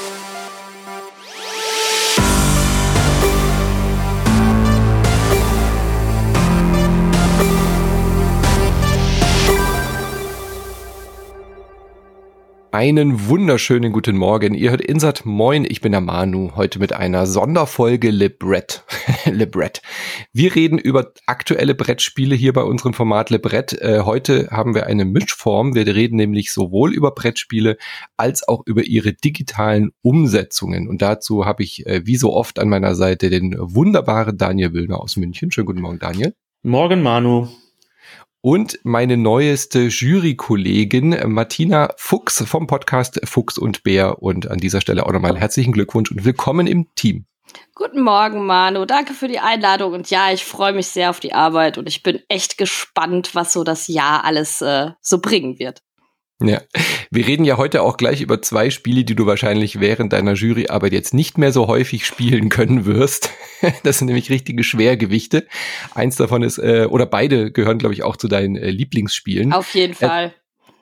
thank you. Einen wunderschönen guten Morgen. Ihr hört Insert Moin, ich bin der Manu, heute mit einer Sonderfolge Le Brett. Le Brett. Wir reden über aktuelle Brettspiele hier bei unserem Format Le Brett. Äh, heute haben wir eine Mischform. Wir reden nämlich sowohl über Brettspiele als auch über ihre digitalen Umsetzungen. Und dazu habe ich äh, wie so oft an meiner Seite den wunderbaren Daniel Wilner aus München. Schönen guten Morgen, Daniel. Morgen, Manu und meine neueste Jurykollegin Martina Fuchs vom Podcast Fuchs und Bär. Und an dieser Stelle auch nochmal herzlichen Glückwunsch und willkommen im Team. Guten Morgen, Manu. Danke für die Einladung. Und ja, ich freue mich sehr auf die Arbeit und ich bin echt gespannt, was so das Jahr alles äh, so bringen wird. Ja, wir reden ja heute auch gleich über zwei Spiele, die du wahrscheinlich während deiner Juryarbeit jetzt nicht mehr so häufig spielen können wirst. Das sind nämlich richtige Schwergewichte. Eins davon ist, äh, oder beide gehören, glaube ich, auch zu deinen äh, Lieblingsspielen. Auf jeden äh, Fall.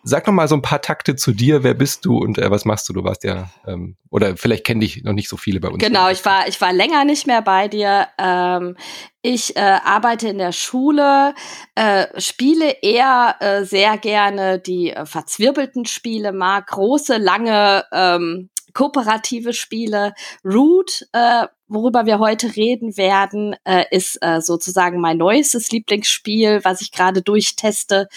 Sag noch mal so ein paar Takte zu dir. Wer bist du und äh, was machst du? Du warst ja, ähm, oder vielleicht kennen dich noch nicht so viele bei uns. Genau, ich war, ich war länger nicht mehr bei dir. Ähm, ich äh, arbeite in der Schule, äh, spiele eher äh, sehr gerne die äh, verzwirbelten Spiele, mag große, lange ähm, kooperative Spiele. Root, äh, worüber wir heute reden werden, äh, ist äh, sozusagen mein neuestes Lieblingsspiel, was ich gerade durchteste.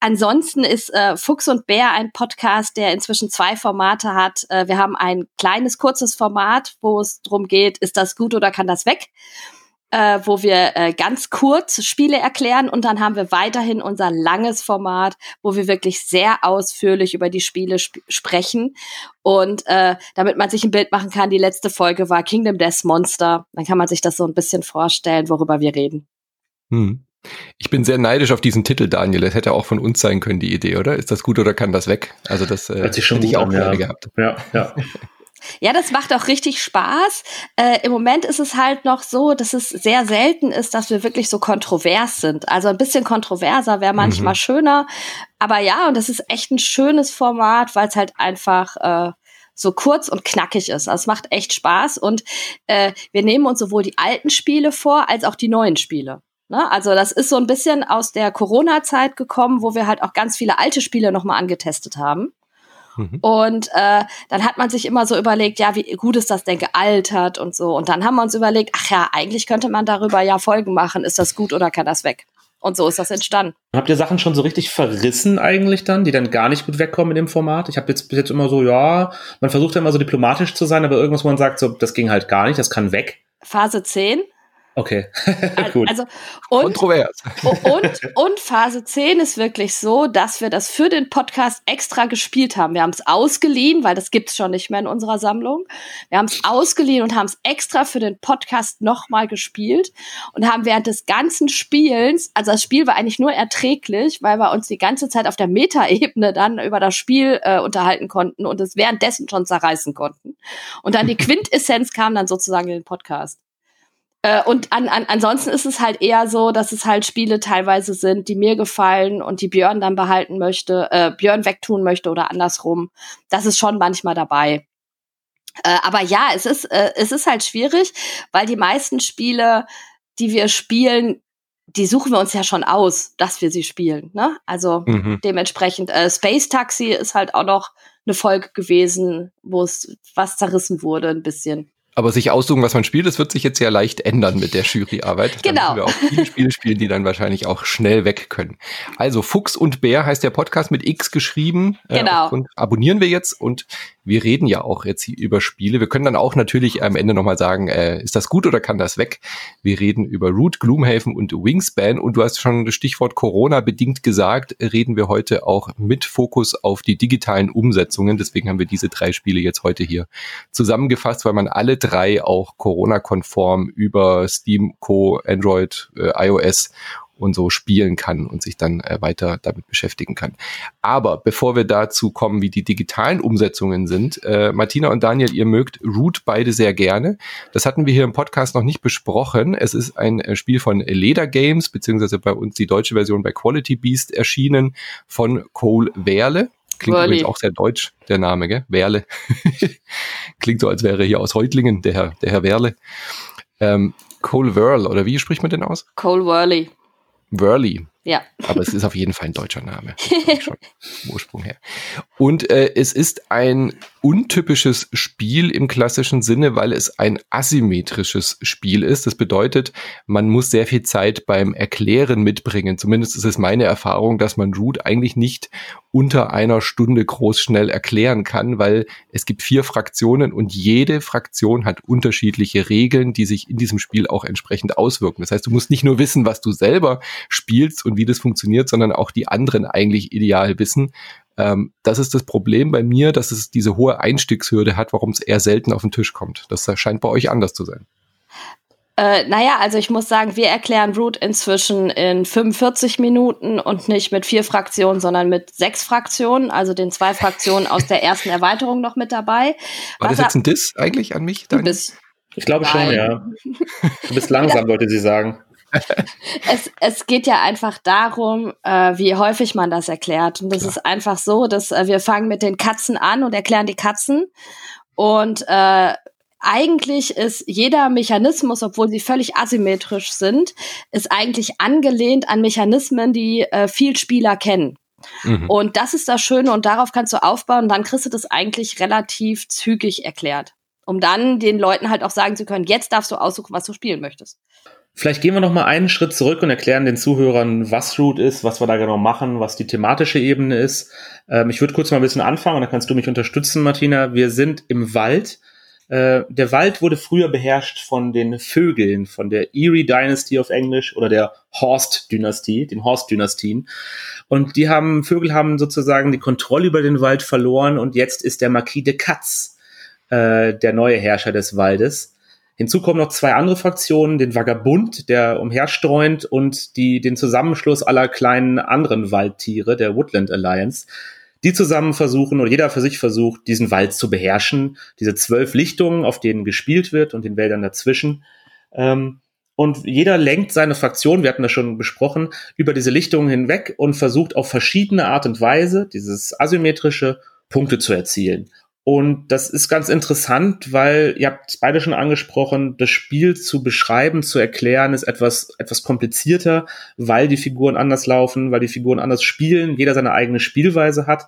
Ansonsten ist äh, Fuchs und Bär ein Podcast, der inzwischen zwei Formate hat. Äh, wir haben ein kleines, kurzes Format, wo es darum geht, ist das gut oder kann das weg? Äh, wo wir äh, ganz kurz Spiele erklären und dann haben wir weiterhin unser langes Format, wo wir wirklich sehr ausführlich über die Spiele sp sprechen. Und äh, damit man sich ein Bild machen kann, die letzte Folge war Kingdom Death Monster. Dann kann man sich das so ein bisschen vorstellen, worüber wir reden. Hm. Ich bin sehr neidisch auf diesen Titel, Daniel. Das hätte auch von uns sein können, die Idee, oder? Ist das gut oder kann das weg? Also das äh, hätte ich auch gerne ja. gehabt. Ja, ja. Ja, das macht auch richtig Spaß. Äh, Im Moment ist es halt noch so, dass es sehr selten ist, dass wir wirklich so kontrovers sind. Also ein bisschen kontroverser wäre manchmal mhm. schöner. Aber ja, und das ist echt ein schönes Format, weil es halt einfach äh, so kurz und knackig ist. Also es macht echt Spaß und äh, wir nehmen uns sowohl die alten Spiele vor als auch die neuen Spiele. Ne? Also das ist so ein bisschen aus der Corona-Zeit gekommen, wo wir halt auch ganz viele alte Spiele nochmal angetestet haben. Mhm. Und äh, dann hat man sich immer so überlegt, ja, wie gut ist das denn gealtert und so. Und dann haben wir uns überlegt, ach ja, eigentlich könnte man darüber ja Folgen machen. Ist das gut oder kann das weg? Und so ist das entstanden. Habt ihr Sachen schon so richtig verrissen eigentlich dann, die dann gar nicht gut wegkommen in dem Format? Ich habe jetzt bis jetzt immer so, ja, man versucht ja immer so diplomatisch zu sein, aber irgendwas, wo man sagt, so, das ging halt gar nicht, das kann weg. Phase 10 Okay, gut. Also, und, Kontrovers. und, und Phase 10 ist wirklich so, dass wir das für den Podcast extra gespielt haben. Wir haben es ausgeliehen, weil das gibt's schon nicht mehr in unserer Sammlung. Wir haben es ausgeliehen und haben es extra für den Podcast nochmal gespielt und haben während des ganzen Spielens, also das Spiel war eigentlich nur erträglich, weil wir uns die ganze Zeit auf der Metaebene dann über das Spiel äh, unterhalten konnten und es währenddessen schon zerreißen konnten. Und dann die Quintessenz kam dann sozusagen in den Podcast. Äh, und an, an, ansonsten ist es halt eher so, dass es halt Spiele teilweise sind, die mir gefallen und die Björn dann behalten möchte, äh, Björn wegtun möchte oder andersrum. Das ist schon manchmal dabei. Äh, aber ja, es ist, äh, es ist halt schwierig, weil die meisten Spiele, die wir spielen, die suchen wir uns ja schon aus, dass wir sie spielen. Ne? Also mhm. dementsprechend, äh, Space Taxi ist halt auch noch eine Folge gewesen, wo es was zerrissen wurde, ein bisschen. Aber sich aussuchen, was man spielt, das wird sich jetzt ja leicht ändern mit der Juryarbeit. Genau. Dann wir auch viele Spiele spielen, die dann wahrscheinlich auch schnell weg können. Also Fuchs und Bär heißt der Podcast mit X geschrieben. Äh, genau. Äh, und abonnieren wir jetzt und wir reden ja auch jetzt hier über Spiele. Wir können dann auch natürlich am Ende nochmal sagen, äh, ist das gut oder kann das weg? Wir reden über Root, Gloomhaven und Wingspan und du hast schon das Stichwort Corona bedingt gesagt, reden wir heute auch mit Fokus auf die digitalen Umsetzungen. Deswegen haben wir diese drei Spiele jetzt heute hier zusammengefasst, weil man alle drei auch Corona-konform über Steam, Co., Android, äh, iOS und so spielen kann und sich dann äh, weiter damit beschäftigen kann. Aber bevor wir dazu kommen, wie die digitalen Umsetzungen sind, äh, Martina und Daniel, ihr mögt Root beide sehr gerne. Das hatten wir hier im Podcast noch nicht besprochen. Es ist ein äh, Spiel von Leder Games, beziehungsweise bei uns die deutsche Version bei Quality Beast erschienen von Cole Werle. Klingt Whirly. übrigens auch sehr deutsch, der Name, gell? Werle. Klingt so, als wäre er hier aus Reutlingen, der Herr, der Herr Werle. Ähm, Cole Whirl, oder wie spricht man denn aus? Cole Whirly. Whirly. Ja. Aber es ist auf jeden Fall ein deutscher Name. Schon Ursprung her. Und äh, es ist ein untypisches Spiel im klassischen Sinne, weil es ein asymmetrisches Spiel ist. Das bedeutet, man muss sehr viel Zeit beim Erklären mitbringen. Zumindest ist es meine Erfahrung, dass man Root eigentlich nicht unter einer Stunde groß schnell erklären kann, weil es gibt vier Fraktionen und jede Fraktion hat unterschiedliche Regeln, die sich in diesem Spiel auch entsprechend auswirken. Das heißt, du musst nicht nur wissen, was du selber spielst und wie das funktioniert, sondern auch die anderen eigentlich ideal wissen. Ähm, das ist das Problem bei mir, dass es diese hohe Einstiegshürde hat, warum es eher selten auf den Tisch kommt. Das scheint bei euch anders zu sein. Äh, naja, also ich muss sagen, wir erklären Root inzwischen in 45 Minuten und nicht mit vier Fraktionen, sondern mit sechs Fraktionen, also den zwei Fraktionen aus der ersten Erweiterung noch mit dabei. War Was das jetzt ein Diss eigentlich an mich? Du bist, ich glaube schon, ja. Du bist langsam, wollte sie sagen. Es, es geht ja einfach darum, äh, wie häufig man das erklärt. Und das Klar. ist einfach so, dass äh, wir fangen mit den Katzen an und erklären die Katzen. Und äh, eigentlich ist jeder Mechanismus, obwohl sie völlig asymmetrisch sind, ist eigentlich angelehnt an Mechanismen, die äh, viel Spieler kennen. Mhm. Und das ist das Schöne und darauf kannst du aufbauen und dann kriegst du das eigentlich relativ zügig erklärt. Um dann den Leuten halt auch sagen zu können, jetzt darfst du aussuchen, was du spielen möchtest. Vielleicht gehen wir noch mal einen Schritt zurück und erklären den Zuhörern, was Root ist, was wir da genau machen, was die thematische Ebene ist. Ähm, ich würde kurz mal ein bisschen anfangen und dann kannst du mich unterstützen, Martina. Wir sind im Wald. Äh, der Wald wurde früher beherrscht von den Vögeln, von der Erie Dynasty auf Englisch oder der Horst Dynastie, den Horst Dynastien. Und die haben, Vögel haben sozusagen die Kontrolle über den Wald verloren und jetzt ist der Marquis de Katz äh, der neue Herrscher des Waldes. Hinzu kommen noch zwei andere Fraktionen, den Vagabund, der umherstreunt, und die, den Zusammenschluss aller kleinen anderen Waldtiere, der Woodland Alliance. Die zusammen versuchen, oder jeder für sich versucht, diesen Wald zu beherrschen. Diese zwölf Lichtungen, auf denen gespielt wird und den Wäldern dazwischen. Ähm, und jeder lenkt seine Fraktion, wir hatten das schon besprochen, über diese Lichtungen hinweg und versucht auf verschiedene Art und Weise, dieses asymmetrische, Punkte zu erzielen. Und das ist ganz interessant, weil ihr habt es beide schon angesprochen, das Spiel zu beschreiben, zu erklären, ist etwas, etwas komplizierter, weil die Figuren anders laufen, weil die Figuren anders spielen, jeder seine eigene Spielweise hat.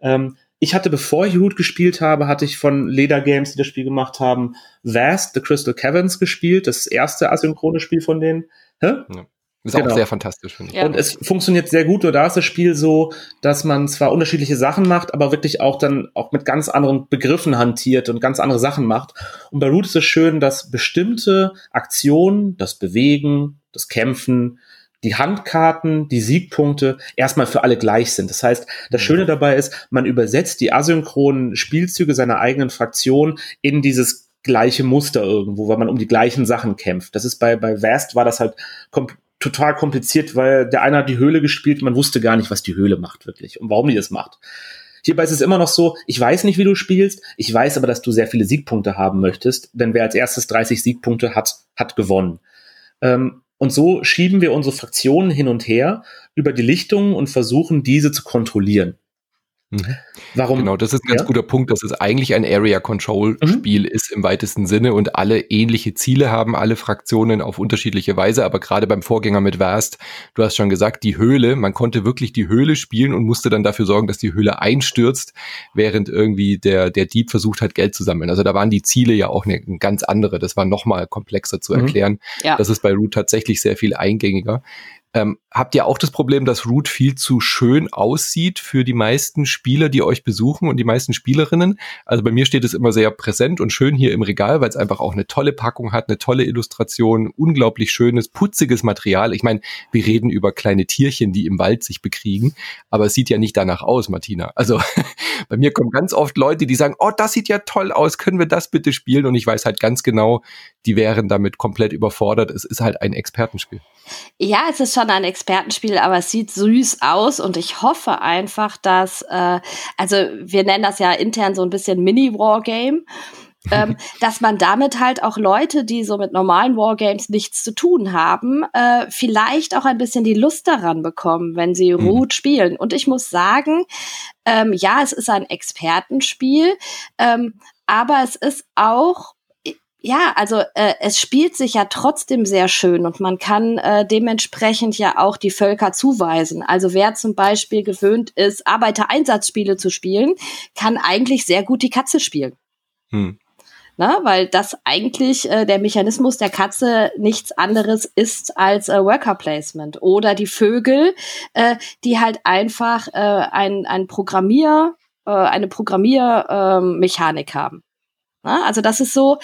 Ähm, ich hatte, bevor ich Root gespielt habe, hatte ich von Leder Games, die das Spiel gemacht haben, Vast, The Crystal Caverns gespielt, das erste asynchrone Spiel von denen. Hä? Ja. Ist genau. auch sehr fantastisch, finde ich. Ja. Und es funktioniert sehr gut. Nur da ist das Spiel so, dass man zwar unterschiedliche Sachen macht, aber wirklich auch dann auch mit ganz anderen Begriffen hantiert und ganz andere Sachen macht. Und bei Root ist es schön, dass bestimmte Aktionen, das Bewegen, das Kämpfen, die Handkarten, die Siegpunkte erstmal für alle gleich sind. Das heißt, das Schöne dabei ist, man übersetzt die asynchronen Spielzüge seiner eigenen Fraktion in dieses gleiche Muster irgendwo, weil man um die gleichen Sachen kämpft. Das ist bei, bei Vast war das halt total kompliziert, weil der eine hat die Höhle gespielt, man wusste gar nicht, was die Höhle macht wirklich und warum die das macht. Hierbei ist es immer noch so, ich weiß nicht, wie du spielst, ich weiß aber, dass du sehr viele Siegpunkte haben möchtest, denn wer als erstes 30 Siegpunkte hat, hat gewonnen. Ähm, und so schieben wir unsere Fraktionen hin und her über die Lichtungen und versuchen, diese zu kontrollieren. Mhm. Warum? Genau, das ist ein ganz ja? guter Punkt, dass es eigentlich ein Area Control mhm. Spiel mhm. ist im weitesten Sinne und alle ähnliche Ziele haben, alle Fraktionen auf unterschiedliche Weise, aber gerade beim Vorgänger mit Vast, du hast schon gesagt, die Höhle, man konnte wirklich die Höhle spielen und musste dann dafür sorgen, dass die Höhle einstürzt, während irgendwie der, der Dieb versucht hat, Geld zu sammeln. Also da waren die Ziele ja auch eine, eine ganz andere, das war nochmal komplexer zu mhm. erklären. Mhm. Ja. Das ist bei Root tatsächlich sehr viel eingängiger. Ähm, habt ihr auch das Problem, dass Root viel zu schön aussieht für die meisten Spieler, die euch besuchen und die meisten Spielerinnen? Also bei mir steht es immer sehr präsent und schön hier im Regal, weil es einfach auch eine tolle Packung hat, eine tolle Illustration, unglaublich schönes, putziges Material. Ich meine, wir reden über kleine Tierchen, die im Wald sich bekriegen, aber es sieht ja nicht danach aus, Martina. Also bei mir kommen ganz oft Leute, die sagen, oh, das sieht ja toll aus, können wir das bitte spielen? Und ich weiß halt ganz genau, die wären damit komplett überfordert. Es ist halt ein Expertenspiel. Ja, es ist schon ein Expertenspiel, aber es sieht süß aus und ich hoffe einfach, dass, äh, also wir nennen das ja intern so ein bisschen Mini-Wargame. ähm, dass man damit halt auch Leute, die so mit normalen Wargames nichts zu tun haben, äh, vielleicht auch ein bisschen die Lust daran bekommen, wenn sie mhm. Root spielen. Und ich muss sagen, ähm, ja, es ist ein Expertenspiel, ähm, aber es ist auch ja, also äh, es spielt sich ja trotzdem sehr schön und man kann äh, dementsprechend ja auch die Völker zuweisen. Also wer zum Beispiel gewöhnt ist, Arbeitereinsatzspiele zu spielen, kann eigentlich sehr gut die Katze spielen. Hm. Na, weil das eigentlich äh, der Mechanismus der Katze nichts anderes ist als äh, Worker Placement oder die Vögel, äh, die halt einfach äh, ein, ein Programmier, äh, eine Programmiermechanik äh, haben. Na, also das ist so,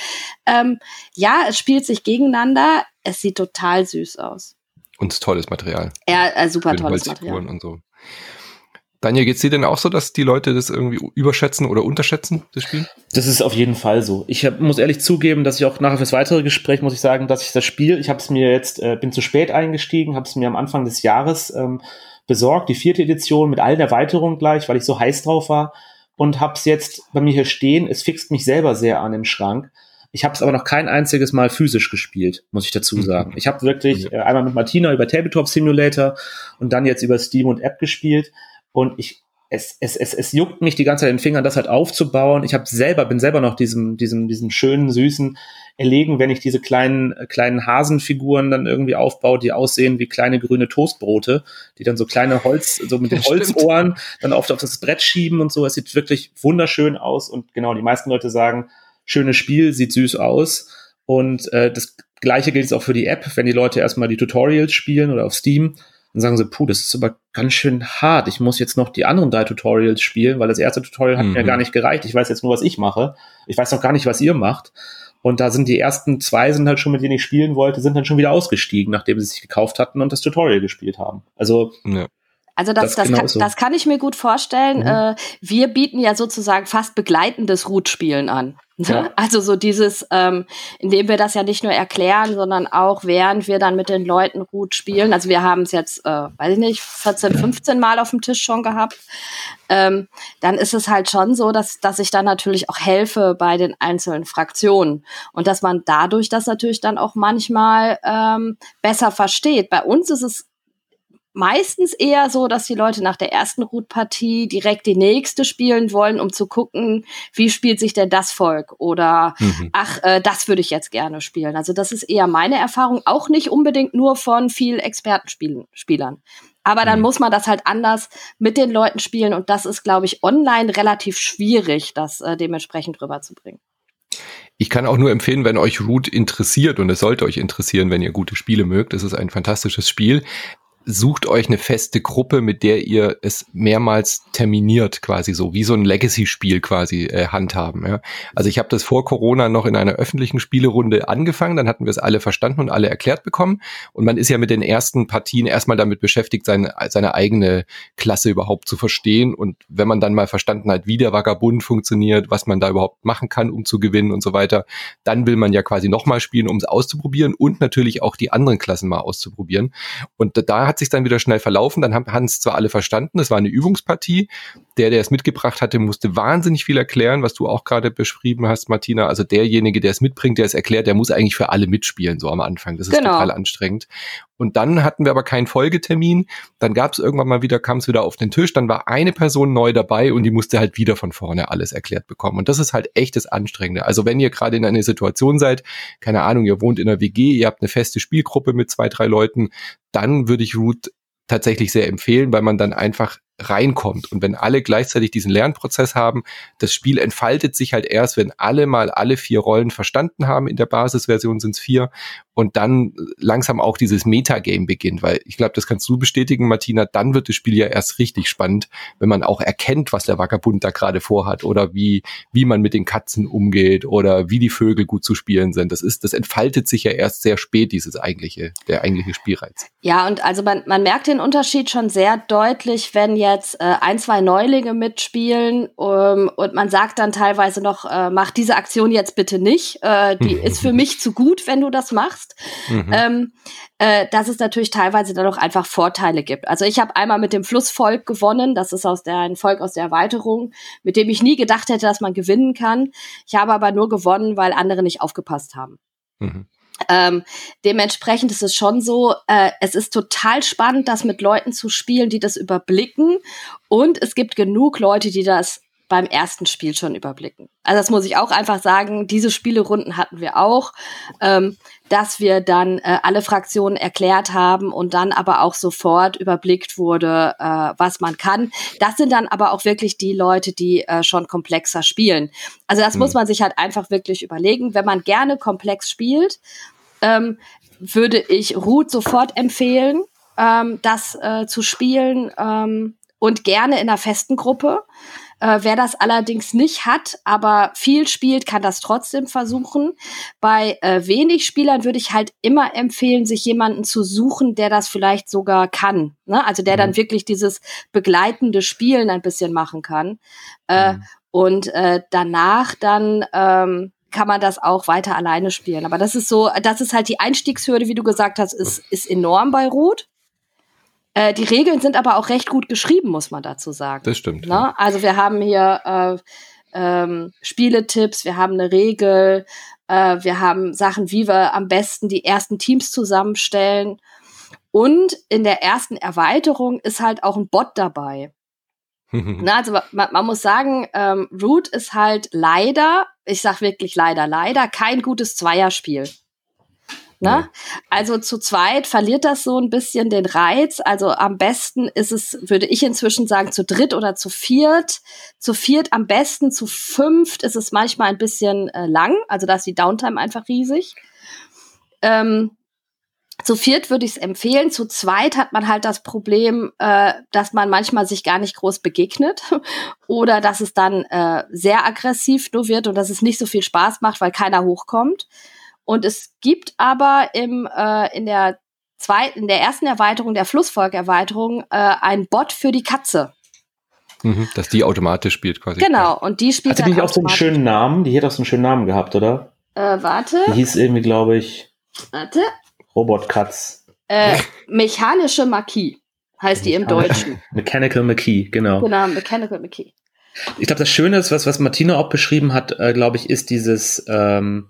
ähm, ja, es spielt sich gegeneinander, es sieht total süß aus. Und tolles Material. Ja, äh, super tolles Material. Und so. Daniel, geht's dir denn auch so, dass die Leute das irgendwie überschätzen oder unterschätzen, das Spiel? Das ist auf jeden Fall so. Ich hab, muss ehrlich zugeben, dass ich auch nachher fürs weitere Gespräch muss ich sagen, dass ich das Spiel, ich habe es mir jetzt, äh, bin zu spät eingestiegen, habe es mir am Anfang des Jahres ähm, besorgt, die vierte Edition mit allen Erweiterungen gleich, weil ich so heiß drauf war und habe es jetzt bei mir hier stehen. Es fixt mich selber sehr an im Schrank. Ich habe es aber noch kein einziges Mal physisch gespielt, muss ich dazu sagen. Ich habe wirklich äh, einmal mit Martina über Tabletop Simulator und dann jetzt über Steam und App gespielt und ich es, es, es, es juckt mich die ganze Zeit in den Fingern, das halt aufzubauen. Ich habe selber, bin selber noch diesem, diesem, diesem schönen, süßen Erlegen, wenn ich diese kleinen, kleinen Hasenfiguren dann irgendwie aufbaue, die aussehen wie kleine grüne Toastbrote, die dann so kleine Holz, so mit den Holzohren dann oft auf das Brett schieben und so. Es sieht wirklich wunderschön aus und genau, die meisten Leute sagen, schönes Spiel, sieht süß aus. Und äh, das gleiche gilt auch für die App, wenn die Leute erstmal die Tutorials spielen oder auf Steam dann sagen sie, puh, das ist aber ganz schön hart. Ich muss jetzt noch die anderen drei Tutorials spielen, weil das erste Tutorial hat mhm. mir gar nicht gereicht. Ich weiß jetzt nur, was ich mache. Ich weiß noch gar nicht, was ihr macht. Und da sind die ersten zwei sind halt schon, mit denen ich spielen wollte, sind dann schon wieder ausgestiegen, nachdem sie sich gekauft hatten und das Tutorial gespielt haben. Also ja. Also das, das, das, genau kann, so. das kann ich mir gut vorstellen. Mhm. Äh, wir bieten ja sozusagen fast begleitendes Root-Spielen an. Ne? Ja. Also so dieses, ähm, indem wir das ja nicht nur erklären, sondern auch während wir dann mit den Leuten Root spielen. Also wir haben es jetzt, äh, weiß ich nicht, 14, 15 Mal auf dem Tisch schon gehabt. Ähm, dann ist es halt schon so, dass, dass ich dann natürlich auch helfe bei den einzelnen Fraktionen und dass man dadurch das natürlich dann auch manchmal ähm, besser versteht. Bei uns ist es meistens eher so, dass die Leute nach der ersten Root-Partie direkt die nächste spielen wollen, um zu gucken, wie spielt sich denn das Volk oder mhm. ach, äh, das würde ich jetzt gerne spielen. Also das ist eher meine Erfahrung, auch nicht unbedingt nur von viel Expertenspielern. Aber dann mhm. muss man das halt anders mit den Leuten spielen und das ist, glaube ich, online relativ schwierig, das äh, dementsprechend rüberzubringen. Ich kann auch nur empfehlen, wenn euch Root interessiert und es sollte euch interessieren, wenn ihr gute Spiele mögt. Es ist ein fantastisches Spiel sucht euch eine feste Gruppe, mit der ihr es mehrmals terminiert, quasi so, wie so ein Legacy-Spiel quasi äh, handhaben. Ja. Also ich habe das vor Corona noch in einer öffentlichen Spielerunde angefangen, dann hatten wir es alle verstanden und alle erklärt bekommen. Und man ist ja mit den ersten Partien erstmal damit beschäftigt, seine, seine eigene Klasse überhaupt zu verstehen. Und wenn man dann mal verstanden hat, wie der Vagabund funktioniert, was man da überhaupt machen kann, um zu gewinnen und so weiter, dann will man ja quasi nochmal spielen, um es auszuprobieren und natürlich auch die anderen Klassen mal auszuprobieren. Und da hat sich dann wieder schnell verlaufen. Dann haben es zwar alle verstanden, es war eine Übungspartie. Der, der es mitgebracht hatte, musste wahnsinnig viel erklären, was du auch gerade beschrieben hast, Martina. Also derjenige, der es mitbringt, der es erklärt, der muss eigentlich für alle mitspielen, so am Anfang. Das ist genau. total anstrengend. Und dann hatten wir aber keinen Folgetermin. Dann gab es irgendwann mal wieder, kam es wieder auf den Tisch. Dann war eine Person neu dabei und die musste halt wieder von vorne alles erklärt bekommen. Und das ist halt echt das Anstrengende. Also wenn ihr gerade in einer Situation seid, keine Ahnung, ihr wohnt in einer WG, ihr habt eine feste Spielgruppe mit zwei, drei Leuten, dann würde ich Root tatsächlich sehr empfehlen, weil man dann einfach reinkommt. Und wenn alle gleichzeitig diesen Lernprozess haben, das Spiel entfaltet sich halt erst, wenn alle mal alle vier Rollen verstanden haben. In der Basisversion sind es vier. Und dann langsam auch dieses Metagame beginnt, weil ich glaube, das kannst du bestätigen, Martina, dann wird das Spiel ja erst richtig spannend, wenn man auch erkennt, was der Vagabund da gerade vorhat oder wie, wie man mit den Katzen umgeht oder wie die Vögel gut zu spielen sind. Das ist, das entfaltet sich ja erst sehr spät, dieses eigentliche, der eigentliche Spielreiz. Ja, und also man, man merkt den Unterschied schon sehr deutlich, wenn jetzt äh, ein, zwei Neulinge mitspielen ähm, und man sagt dann teilweise noch, äh, mach diese Aktion jetzt bitte nicht, äh, die ist für mich zu gut, wenn du das machst, mhm. ähm, äh, dass es natürlich teilweise dann auch einfach Vorteile gibt. Also ich habe einmal mit dem Flussvolk gewonnen, das ist aus der, ein Volk aus der Erweiterung, mit dem ich nie gedacht hätte, dass man gewinnen kann. Ich habe aber nur gewonnen, weil andere nicht aufgepasst haben. Mhm. Ähm, dementsprechend ist es schon so, äh, es ist total spannend, das mit Leuten zu spielen, die das überblicken. Und es gibt genug Leute, die das beim ersten Spiel schon überblicken. Also das muss ich auch einfach sagen, diese Spielerunden hatten wir auch, ähm, dass wir dann äh, alle Fraktionen erklärt haben und dann aber auch sofort überblickt wurde, äh, was man kann. Das sind dann aber auch wirklich die Leute, die äh, schon komplexer spielen. Also das mhm. muss man sich halt einfach wirklich überlegen. Wenn man gerne komplex spielt, ähm, würde ich Ruth sofort empfehlen, ähm, das äh, zu spielen ähm, und gerne in einer festen Gruppe. Äh, wer das allerdings nicht hat, aber viel spielt, kann das trotzdem versuchen. Bei äh, wenig Spielern würde ich halt immer empfehlen, sich jemanden zu suchen, der das vielleicht sogar kann. Ne? Also der mhm. dann wirklich dieses begleitende Spielen ein bisschen machen kann. Äh, mhm. Und äh, danach dann ähm, kann man das auch weiter alleine spielen. Aber das ist so, das ist halt die Einstiegshürde, wie du gesagt hast, ist, ist enorm bei Rot. Äh, die Regeln sind aber auch recht gut geschrieben, muss man dazu sagen. Das stimmt. Ne? Ja. Also wir haben hier äh, ähm, Spieletipps, wir haben eine Regel, äh, wir haben Sachen, wie wir am besten die ersten Teams zusammenstellen. Und in der ersten Erweiterung ist halt auch ein Bot dabei. Na, also man, man, muss sagen, ähm, Root ist halt leider, ich sag wirklich leider, leider kein gutes Zweierspiel. Ne? Also zu zweit verliert das so ein bisschen den Reiz. Also am besten ist es, würde ich inzwischen sagen, zu dritt oder zu viert. Zu viert am besten, zu fünft ist es manchmal ein bisschen äh, lang. Also da ist die Downtime einfach riesig. Ähm, zu viert würde ich es empfehlen. Zu zweit hat man halt das Problem, äh, dass man manchmal sich gar nicht groß begegnet oder dass es dann äh, sehr aggressiv nur wird und dass es nicht so viel Spaß macht, weil keiner hochkommt. Und es gibt aber im, äh, in der zweiten, in der ersten Erweiterung, der Flussvolk-Erweiterung, äh, ein Bot für die Katze. Mhm, dass die automatisch spielt quasi. Genau, und die spielt Hatte die nicht auch so einen schönen Namen? Die hätte auch so einen schönen Namen gehabt, oder? Äh, warte. Die hieß irgendwie, glaube ich. Warte. Robotkatz. Äh, mechanische Marquis heißt die im Deutschen. Mechanical McKee, genau. Genau, Mechanical McKee. Ich glaube, das Schöne ist, was, was Martina auch beschrieben hat, äh, glaube ich, ist dieses, ähm,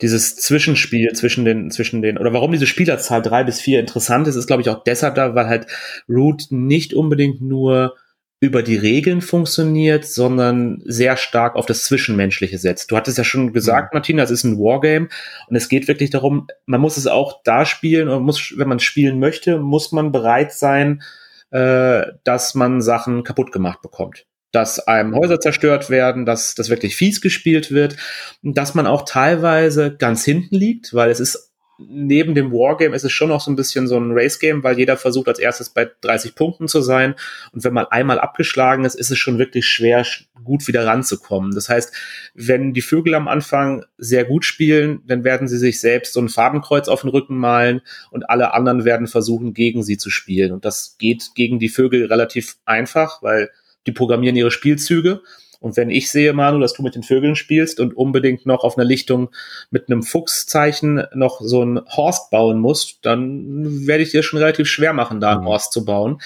dieses Zwischenspiel zwischen den, zwischen den, oder warum diese Spielerzahl drei bis vier interessant ist, ist, glaube ich, auch deshalb da, weil halt Root nicht unbedingt nur über die Regeln funktioniert, sondern sehr stark auf das Zwischenmenschliche setzt. Du hattest ja schon gesagt, mhm. Martina, es ist ein Wargame und es geht wirklich darum, man muss es auch da spielen und muss, wenn man spielen möchte, muss man bereit sein, äh, dass man Sachen kaputt gemacht bekommt dass einem Häuser zerstört werden, dass das wirklich fies gespielt wird, dass man auch teilweise ganz hinten liegt, weil es ist neben dem Wargame ist es schon noch so ein bisschen so ein Race-Game, weil jeder versucht als erstes bei 30 Punkten zu sein. Und wenn man einmal abgeschlagen ist, ist es schon wirklich schwer, gut wieder ranzukommen. Das heißt, wenn die Vögel am Anfang sehr gut spielen, dann werden sie sich selbst so ein Farbenkreuz auf den Rücken malen und alle anderen werden versuchen, gegen sie zu spielen. Und das geht gegen die Vögel relativ einfach, weil die programmieren ihre Spielzüge. Und wenn ich sehe, Manu, dass du mit den Vögeln spielst und unbedingt noch auf einer Lichtung mit einem Fuchszeichen noch so ein Horst bauen musst, dann werde ich dir schon relativ schwer machen, da einen mhm. Horst zu bauen.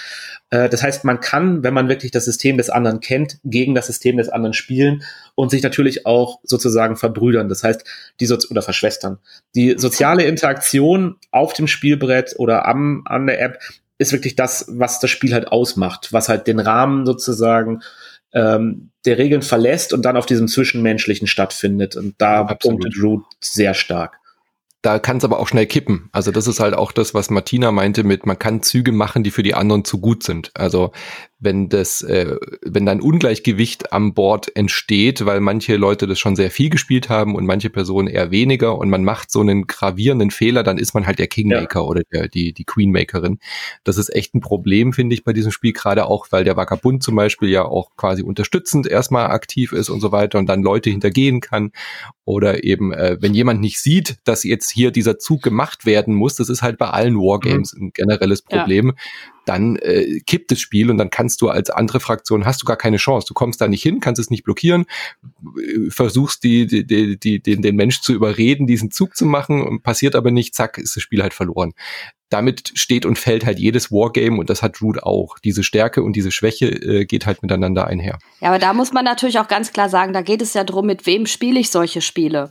Äh, das heißt, man kann, wenn man wirklich das System des anderen kennt, gegen das System des anderen spielen und sich natürlich auch sozusagen verbrüdern. Das heißt, die so oder verschwestern. Die soziale Interaktion auf dem Spielbrett oder am, an der App ist wirklich das, was das Spiel halt ausmacht, was halt den Rahmen sozusagen ähm, der Regeln verlässt und dann auf diesem Zwischenmenschlichen stattfindet. Und da punktet Root sehr stark da kann es aber auch schnell kippen. Also das ist halt auch das, was Martina meinte mit, man kann Züge machen, die für die anderen zu gut sind. Also wenn das, äh, wenn dann Ungleichgewicht am Board entsteht, weil manche Leute das schon sehr viel gespielt haben und manche Personen eher weniger und man macht so einen gravierenden Fehler, dann ist man halt der Kingmaker ja. oder der, die, die Queenmakerin. Das ist echt ein Problem, finde ich, bei diesem Spiel, gerade auch, weil der Vagabund zum Beispiel ja auch quasi unterstützend erstmal aktiv ist und so weiter und dann Leute hintergehen kann. Oder eben, äh, wenn jemand nicht sieht, dass jetzt hier dieser Zug gemacht werden muss, das ist halt bei allen Wargames mhm. ein generelles Problem. Ja dann äh, kippt das Spiel und dann kannst du als andere Fraktion, hast du gar keine Chance. Du kommst da nicht hin, kannst es nicht blockieren, versuchst die, die, die, die, den, den Mensch zu überreden, diesen Zug zu machen, passiert aber nicht, zack, ist das Spiel halt verloren damit steht und fällt halt jedes Wargame und das hat Root auch. Diese Stärke und diese Schwäche äh, geht halt miteinander einher. Ja, aber da muss man natürlich auch ganz klar sagen, da geht es ja drum, mit wem spiele ich solche Spiele.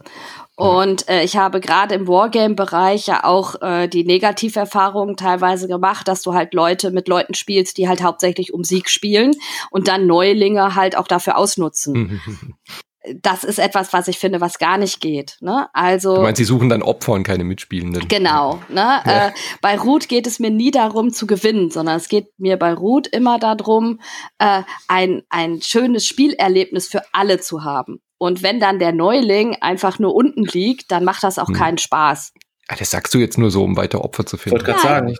Und äh, ich habe gerade im Wargame-Bereich ja auch äh, die Negativerfahrungen teilweise gemacht, dass du halt Leute mit Leuten spielst, die halt hauptsächlich um Sieg spielen und dann Neulinge halt auch dafür ausnutzen. das ist etwas, was ich finde, was gar nicht geht. Ne? Also du meinst, sie suchen dann Opfer und keine Mitspielenden. Genau. Ne? Ja. Äh, bei Ruth geht es mir nie darum zu gewinnen, sondern es geht mir bei Ruth immer darum, äh, ein ein schönes Spielerlebnis für alle zu haben. Und wenn dann der Neuling einfach nur unten liegt, dann macht das auch hm. keinen Spaß. Ah, das sagst du jetzt nur so, um weiter Opfer zu finden. Ich wollte gerade sagen.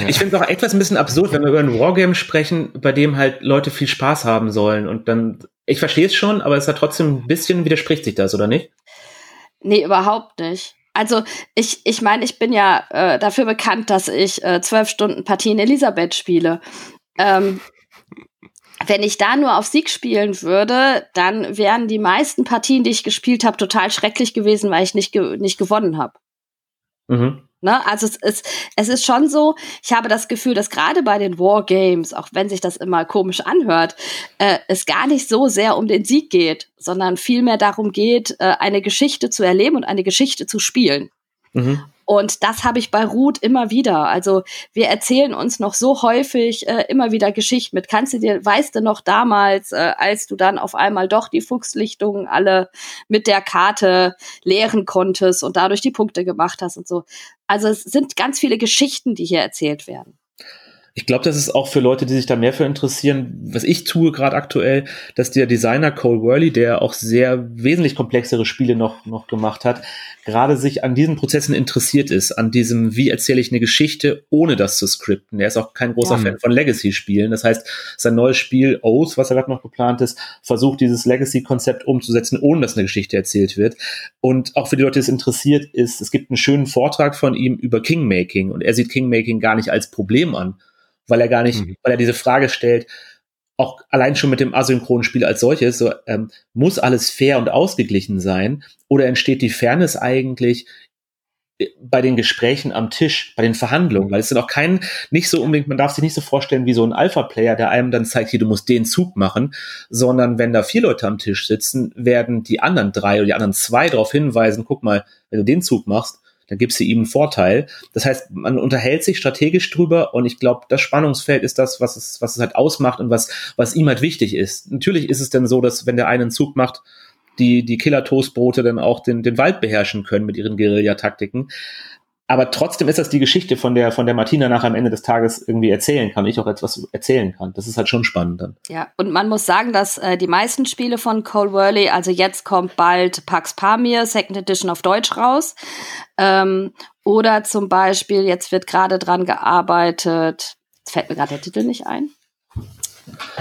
Ja. Ich finde es auch etwas ein bisschen absurd, wenn wir über ein Wargame sprechen, bei dem halt Leute viel Spaß haben sollen und dann ich verstehe es schon, aber es hat trotzdem ein bisschen widerspricht sich das, oder nicht? Nee, überhaupt nicht. Also ich, ich meine, ich bin ja äh, dafür bekannt, dass ich äh, zwölf Stunden Partien Elisabeth spiele. Ähm, wenn ich da nur auf Sieg spielen würde, dann wären die meisten Partien, die ich gespielt habe, total schrecklich gewesen, weil ich nicht, ge nicht gewonnen habe. Mhm. Ne? Also es ist, es ist schon so, ich habe das Gefühl, dass gerade bei den Wargames, auch wenn sich das immer komisch anhört, äh, es gar nicht so sehr um den Sieg geht, sondern vielmehr darum geht, äh, eine Geschichte zu erleben und eine Geschichte zu spielen. Mhm. Und das habe ich bei Ruth immer wieder. Also wir erzählen uns noch so häufig äh, immer wieder Geschichten mit. Kannst du dir, weißt du noch damals, äh, als du dann auf einmal doch die Fuchslichtungen alle mit der Karte leeren konntest und dadurch die Punkte gemacht hast und so. Also es sind ganz viele Geschichten, die hier erzählt werden. Ich glaube, das ist auch für Leute, die sich da mehr für interessieren, was ich tue gerade aktuell, dass der Designer Cole Worley, der auch sehr wesentlich komplexere Spiele noch, noch gemacht hat, gerade sich an diesen Prozessen interessiert ist, an diesem, wie erzähle ich eine Geschichte, ohne das zu skripten. Er ist auch kein großer ja. Fan von Legacy-Spielen. Das heißt, sein neues Spiel Oath, was er gerade noch geplant ist, versucht dieses Legacy-Konzept umzusetzen, ohne dass eine Geschichte erzählt wird. Und auch für die Leute, die es interessiert, ist, es gibt einen schönen Vortrag von ihm über Kingmaking und er sieht Kingmaking gar nicht als Problem an weil er gar nicht, mhm. weil er diese Frage stellt, auch allein schon mit dem asynchronen Spiel als solches, so, ähm, muss alles fair und ausgeglichen sein oder entsteht die Fairness eigentlich äh, bei den Gesprächen am Tisch, bei den Verhandlungen, weil es sind auch kein, nicht so unbedingt, man darf sich nicht so vorstellen wie so ein Alpha-Player, der einem dann zeigt, hier, du musst den Zug machen, sondern wenn da vier Leute am Tisch sitzen, werden die anderen drei oder die anderen zwei darauf hinweisen, guck mal, wenn du den Zug machst, dann gibst du ihm einen Vorteil. Das heißt, man unterhält sich strategisch drüber und ich glaube, das Spannungsfeld ist das, was es, was es halt ausmacht und was, was ihm halt wichtig ist. Natürlich ist es dann so, dass wenn der einen Zug macht, die, die Killer-Toastbrote dann auch den, den Wald beherrschen können mit ihren Guerillataktiken aber trotzdem ist das die Geschichte, von der, von der Martina nach am Ende des Tages irgendwie erzählen kann, ich auch etwas erzählen kann. Das ist halt schon spannend dann. Ja, und man muss sagen, dass äh, die meisten Spiele von Cole Worley, also jetzt kommt bald Pax Pamir, Second Edition auf Deutsch raus. Ähm, oder zum Beispiel, jetzt wird gerade dran gearbeitet, jetzt fällt mir gerade der Titel nicht ein.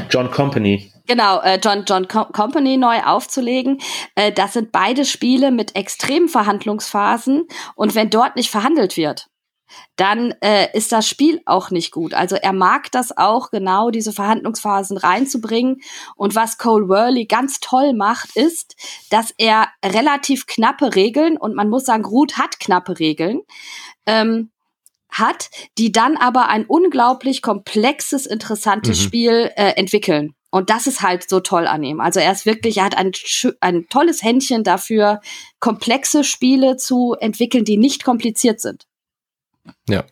John Company. Genau, äh, John John Com Company neu aufzulegen. Äh, das sind beide Spiele mit extremen Verhandlungsphasen und wenn dort nicht verhandelt wird, dann äh, ist das Spiel auch nicht gut. Also er mag das auch, genau diese Verhandlungsphasen reinzubringen. Und was Cole Worley ganz toll macht, ist, dass er relativ knappe Regeln, und man muss sagen, Ruth hat knappe Regeln, ähm, hat, die dann aber ein unglaublich komplexes, interessantes mhm. Spiel äh, entwickeln. Und das ist halt so toll an ihm. Also er ist wirklich, er hat ein, ein tolles Händchen dafür, komplexe Spiele zu entwickeln, die nicht kompliziert sind. Ja.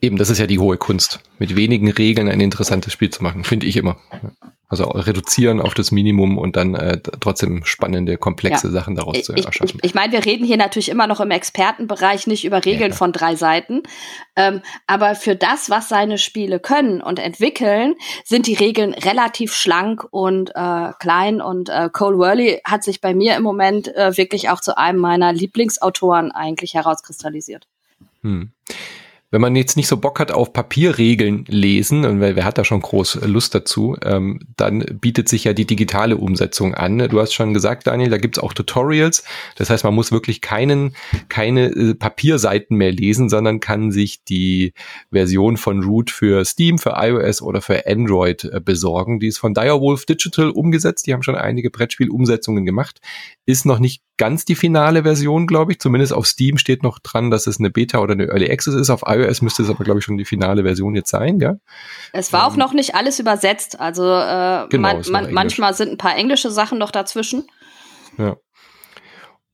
Eben, das ist ja die hohe Kunst, mit wenigen Regeln ein interessantes Spiel zu machen, finde ich immer. Also reduzieren auf das Minimum und dann äh, trotzdem spannende, komplexe ja. Sachen daraus ich, zu erschaffen. Ich, ich meine, wir reden hier natürlich immer noch im Expertenbereich nicht über Regeln ja. von drei Seiten. Ähm, aber für das, was seine Spiele können und entwickeln, sind die Regeln relativ schlank und äh, klein. Und äh, Cole Worley hat sich bei mir im Moment äh, wirklich auch zu einem meiner Lieblingsautoren eigentlich herauskristallisiert. Hm. Wenn man jetzt nicht so Bock hat auf Papierregeln lesen, und wer, wer hat da schon groß Lust dazu, ähm, dann bietet sich ja die digitale Umsetzung an. Du hast schon gesagt, Daniel, da gibt's auch Tutorials. Das heißt, man muss wirklich keinen, keine äh, Papierseiten mehr lesen, sondern kann sich die Version von Root für Steam, für iOS oder für Android äh, besorgen. Die ist von Direwolf Digital umgesetzt. Die haben schon einige Brettspielumsetzungen gemacht. Ist noch nicht ganz die finale Version, glaube ich. Zumindest auf Steam steht noch dran, dass es eine Beta oder eine Early Access ist. Auf müsste es aber, glaube ich, schon die finale Version jetzt sein, ja? Es war ähm, auch noch nicht alles übersetzt. Also äh, genau, man, man, manchmal sind ein paar englische Sachen noch dazwischen. Ja.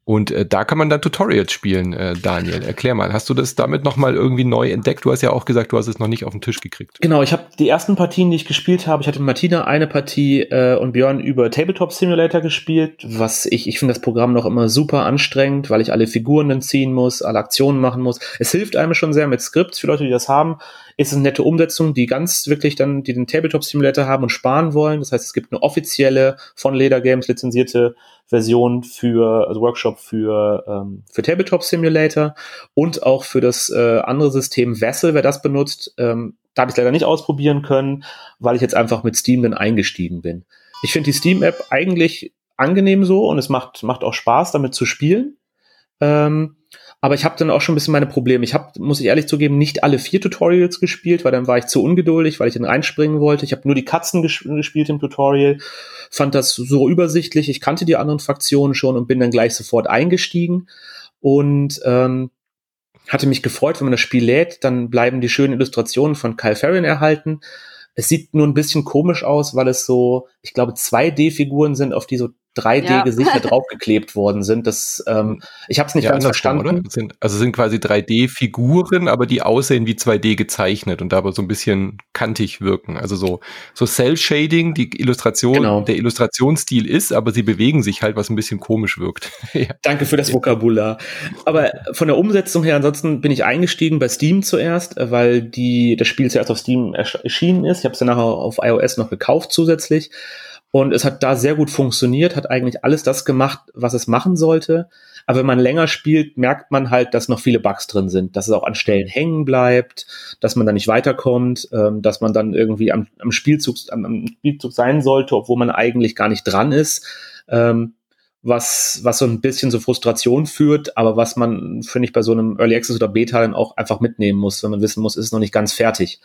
Und äh, da kann man dann Tutorials spielen, äh, Daniel. Erklär mal, hast du das damit nochmal irgendwie neu entdeckt? Du hast ja auch gesagt, du hast es noch nicht auf den Tisch gekriegt. Genau, ich habe die ersten Partien, die ich gespielt habe, ich hatte mit Martina eine Partie äh, und Björn über Tabletop Simulator gespielt, was ich, ich finde das Programm noch immer super anstrengend, weil ich alle Figuren dann ziehen muss, alle Aktionen machen muss. Es hilft einem schon sehr mit Skripts für Leute, die das haben. Ist es eine nette Umsetzung, die ganz wirklich dann, die den Tabletop Simulator haben und sparen wollen. Das heißt, es gibt eine offizielle von Leder Games lizenzierte Version für, also Workshop für, ähm, für Tabletop Simulator und auch für das äh, andere System Vessel, wer das benutzt. Ähm, da habe ich leider nicht ausprobieren können, weil ich jetzt einfach mit Steam dann eingestiegen bin. Ich finde die Steam-App eigentlich angenehm so und es macht, macht auch Spaß, damit zu spielen. Ähm, aber ich habe dann auch schon ein bisschen meine Probleme. Ich habe, muss ich ehrlich zugeben, nicht alle vier Tutorials gespielt, weil dann war ich zu ungeduldig, weil ich dann reinspringen wollte. Ich habe nur die Katzen ges gespielt im Tutorial, fand das so übersichtlich. Ich kannte die anderen Fraktionen schon und bin dann gleich sofort eingestiegen und ähm, hatte mich gefreut, wenn man das Spiel lädt, dann bleiben die schönen Illustrationen von Kyle Farron erhalten. Es sieht nur ein bisschen komisch aus, weil es so, ich glaube, 2D-Figuren sind, auf die so 3D-Gesichter ja. draufgeklebt worden sind. Das, ähm, ich habe es nicht ja, ganz verstanden. Sind, also sind quasi 3D-Figuren, aber die aussehen wie 2D gezeichnet und dabei so ein bisschen kantig wirken. Also so, so Cell-Shading, die Illustration, genau. der Illustrationsstil ist, aber sie bewegen sich halt, was ein bisschen komisch wirkt. ja. Danke für das Vokabular. Aber von der Umsetzung her, ansonsten bin ich eingestiegen bei Steam zuerst, weil die, das Spiel zuerst auf Steam erschienen ist. Ich habe es dann nachher auf iOS noch gekauft zusätzlich. Und es hat da sehr gut funktioniert, hat eigentlich alles das gemacht, was es machen sollte. Aber wenn man länger spielt, merkt man halt, dass noch viele Bugs drin sind, dass es auch an Stellen hängen bleibt, dass man da nicht weiterkommt, ähm, dass man dann irgendwie am, am, Spielzug, am, am, Spielzug sein sollte, obwohl man eigentlich gar nicht dran ist. Ähm, was, was so ein bisschen so Frustration führt, aber was man, finde ich, bei so einem Early Access oder Beta dann auch einfach mitnehmen muss, wenn man wissen muss, ist es noch nicht ganz fertig.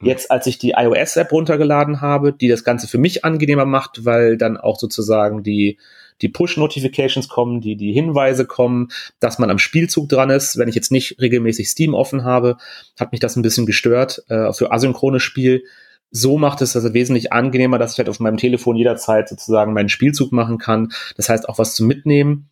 Hm. Jetzt, als ich die iOS-App runtergeladen habe, die das Ganze für mich angenehmer macht, weil dann auch sozusagen die, die Push-Notifications kommen, die, die Hinweise kommen, dass man am Spielzug dran ist. Wenn ich jetzt nicht regelmäßig Steam offen habe, hat mich das ein bisschen gestört äh, für asynchrones Spiel. So macht es also wesentlich angenehmer, dass ich halt auf meinem Telefon jederzeit sozusagen meinen Spielzug machen kann. Das heißt auch was zu mitnehmen.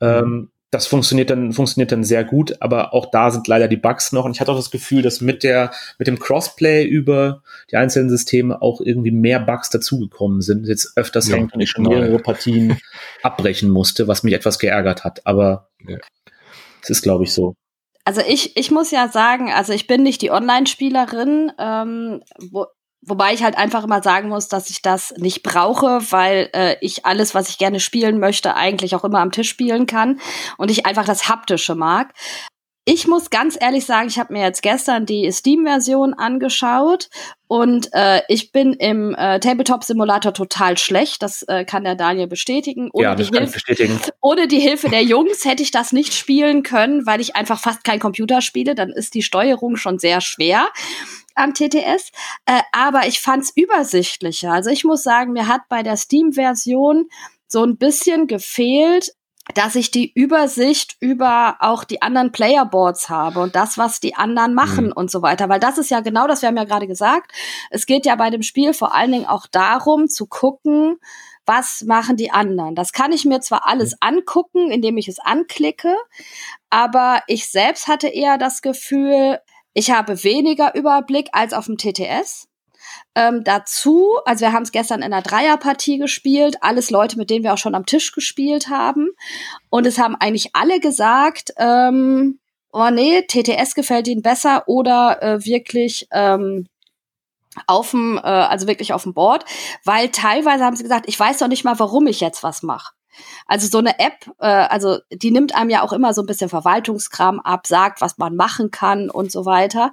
Mhm. Ähm, das funktioniert dann, funktioniert dann sehr gut, aber auch da sind leider die Bugs noch. Und ich hatte auch das Gefühl, dass mit der, mit dem Crossplay über die einzelnen Systeme auch irgendwie mehr Bugs dazugekommen sind. Jetzt öfters ja, hängt und ich schon mehrere ja. Partien abbrechen musste, was mich etwas geärgert hat. Aber es ja. ist, glaube ich, so. Also ich, ich muss ja sagen, also ich bin nicht die Online-Spielerin, ähm, wo, Wobei ich halt einfach immer sagen muss, dass ich das nicht brauche, weil äh, ich alles, was ich gerne spielen möchte, eigentlich auch immer am Tisch spielen kann und ich einfach das Haptische mag. Ich muss ganz ehrlich sagen, ich habe mir jetzt gestern die Steam-Version angeschaut und äh, ich bin im äh, Tabletop-Simulator total schlecht. Das äh, kann der Daniel bestätigen. Ohne, ja, die Hilfe, bestätigen. ohne die Hilfe der Jungs hätte ich das nicht spielen können, weil ich einfach fast kein Computer spiele. Dann ist die Steuerung schon sehr schwer am TTS, äh, aber ich fand's übersichtlicher. Also ich muss sagen, mir hat bei der Steam-Version so ein bisschen gefehlt, dass ich die Übersicht über auch die anderen Playerboards habe und das, was die anderen machen mhm. und so weiter. Weil das ist ja genau das, wir haben ja gerade gesagt. Es geht ja bei dem Spiel vor allen Dingen auch darum, zu gucken, was machen die anderen. Das kann ich mir zwar alles angucken, indem ich es anklicke, aber ich selbst hatte eher das Gefühl, ich habe weniger Überblick als auf dem TTS. Ähm, dazu, also wir haben es gestern in einer Dreierpartie gespielt, alles Leute, mit denen wir auch schon am Tisch gespielt haben. Und es haben eigentlich alle gesagt, ähm, oh nee, TTS gefällt ihnen besser oder äh, wirklich ähm, auf dem, äh, also wirklich auf dem Board, weil teilweise haben sie gesagt, ich weiß doch nicht mal, warum ich jetzt was mache. Also so eine App, äh, also die nimmt einem ja auch immer so ein bisschen Verwaltungskram ab, sagt, was man machen kann und so weiter.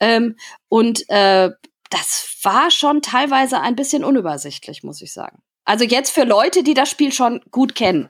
Ähm, und äh, das war schon teilweise ein bisschen unübersichtlich, muss ich sagen. Also jetzt für Leute, die das Spiel schon gut kennen.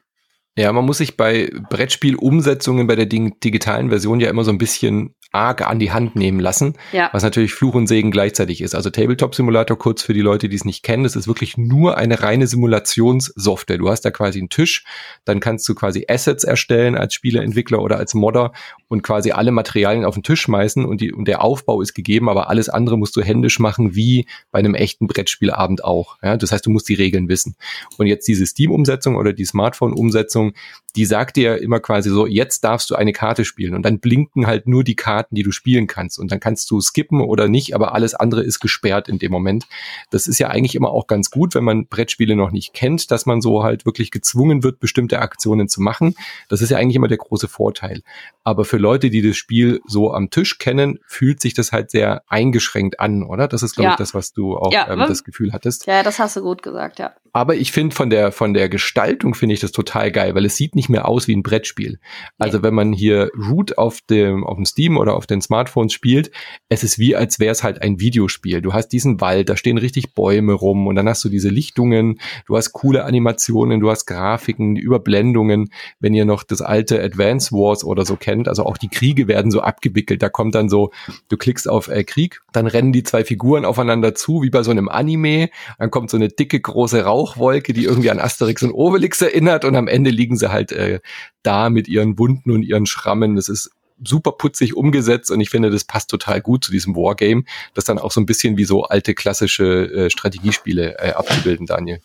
Ja, man muss sich bei Brettspielumsetzungen bei der digitalen Version ja immer so ein bisschen arg an die Hand nehmen lassen, ja. was natürlich Fluch und Segen gleichzeitig ist. Also Tabletop Simulator, kurz für die Leute, die es nicht kennen, das ist wirklich nur eine reine Simulationssoftware. Du hast da quasi einen Tisch, dann kannst du quasi Assets erstellen als Spieleentwickler oder als Modder und quasi alle Materialien auf den Tisch schmeißen und, die, und der Aufbau ist gegeben, aber alles andere musst du händisch machen, wie bei einem echten Brettspielabend auch. Ja, das heißt, du musst die Regeln wissen. Und jetzt diese Steam-Umsetzung oder die Smartphone-Umsetzung, die sagt dir immer quasi so, jetzt darfst du eine Karte spielen und dann blinken halt nur die Karten, die du spielen kannst und dann kannst du skippen oder nicht, aber alles andere ist gesperrt in dem Moment. Das ist ja eigentlich immer auch ganz gut, wenn man Brettspiele noch nicht kennt, dass man so halt wirklich gezwungen wird, bestimmte Aktionen zu machen. Das ist ja eigentlich immer der große Vorteil. Aber für Leute, die das Spiel so am Tisch kennen, fühlt sich das halt sehr eingeschränkt an, oder? Das ist, glaube ja. ich, das, was du auch ja, ähm, das Gefühl hattest. Ja, das hast du gut gesagt, ja. Aber ich finde von der, von der Gestaltung finde ich das total geil, weil es sieht nicht mehr aus wie ein Brettspiel. Also wenn man hier Root auf dem, auf dem Steam oder auf den Smartphones spielt, es ist wie, als wäre es halt ein Videospiel. Du hast diesen Wald, da stehen richtig Bäume rum und dann hast du diese Lichtungen, du hast coole Animationen, du hast Grafiken, Überblendungen. Wenn ihr noch das alte Advance Wars oder so kennt, also auch die Kriege werden so abgewickelt. Da kommt dann so, du klickst auf äh, Krieg, dann rennen die zwei Figuren aufeinander zu, wie bei so einem Anime. Dann kommt so eine dicke, große Rauchwolke, die irgendwie an Asterix und Obelix erinnert und am Ende liegen sie halt äh, da mit ihren Wunden und ihren Schrammen. Das ist super putzig umgesetzt und ich finde, das passt total gut zu diesem Wargame, das dann auch so ein bisschen wie so alte klassische äh, Strategiespiele äh, abzubilden, Daniel.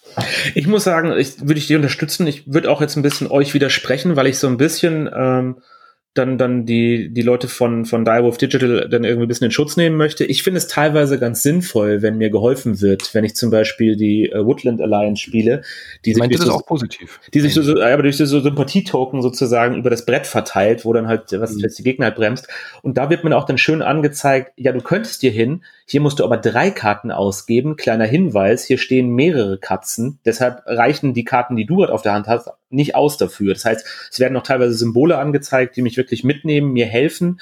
Ich muss sagen, ich, würde ich dir unterstützen. Ich würde auch jetzt ein bisschen euch widersprechen, weil ich so ein bisschen ähm, dann, dann die, die Leute von, von Direwolf Digital dann irgendwie ein bisschen in Schutz nehmen möchte. Ich finde es teilweise ganz sinnvoll, wenn mir geholfen wird, wenn ich zum Beispiel die äh, Woodland Alliance spiele, die ich sich das so, auch positiv. Die sich so, so aber durch so Sympathietoken sozusagen über das Brett verteilt, wo dann halt, was mhm. jetzt die Gegner halt bremst. Und da wird mir auch dann schön angezeigt, ja, du könntest dir hin, hier musst du aber drei Karten ausgeben. Kleiner Hinweis, hier stehen mehrere Katzen. Deshalb reichen die Karten, die du gerade auf der Hand hast, nicht aus dafür. Das heißt, es werden noch teilweise Symbole angezeigt, die mich wirklich mitnehmen, mir helfen.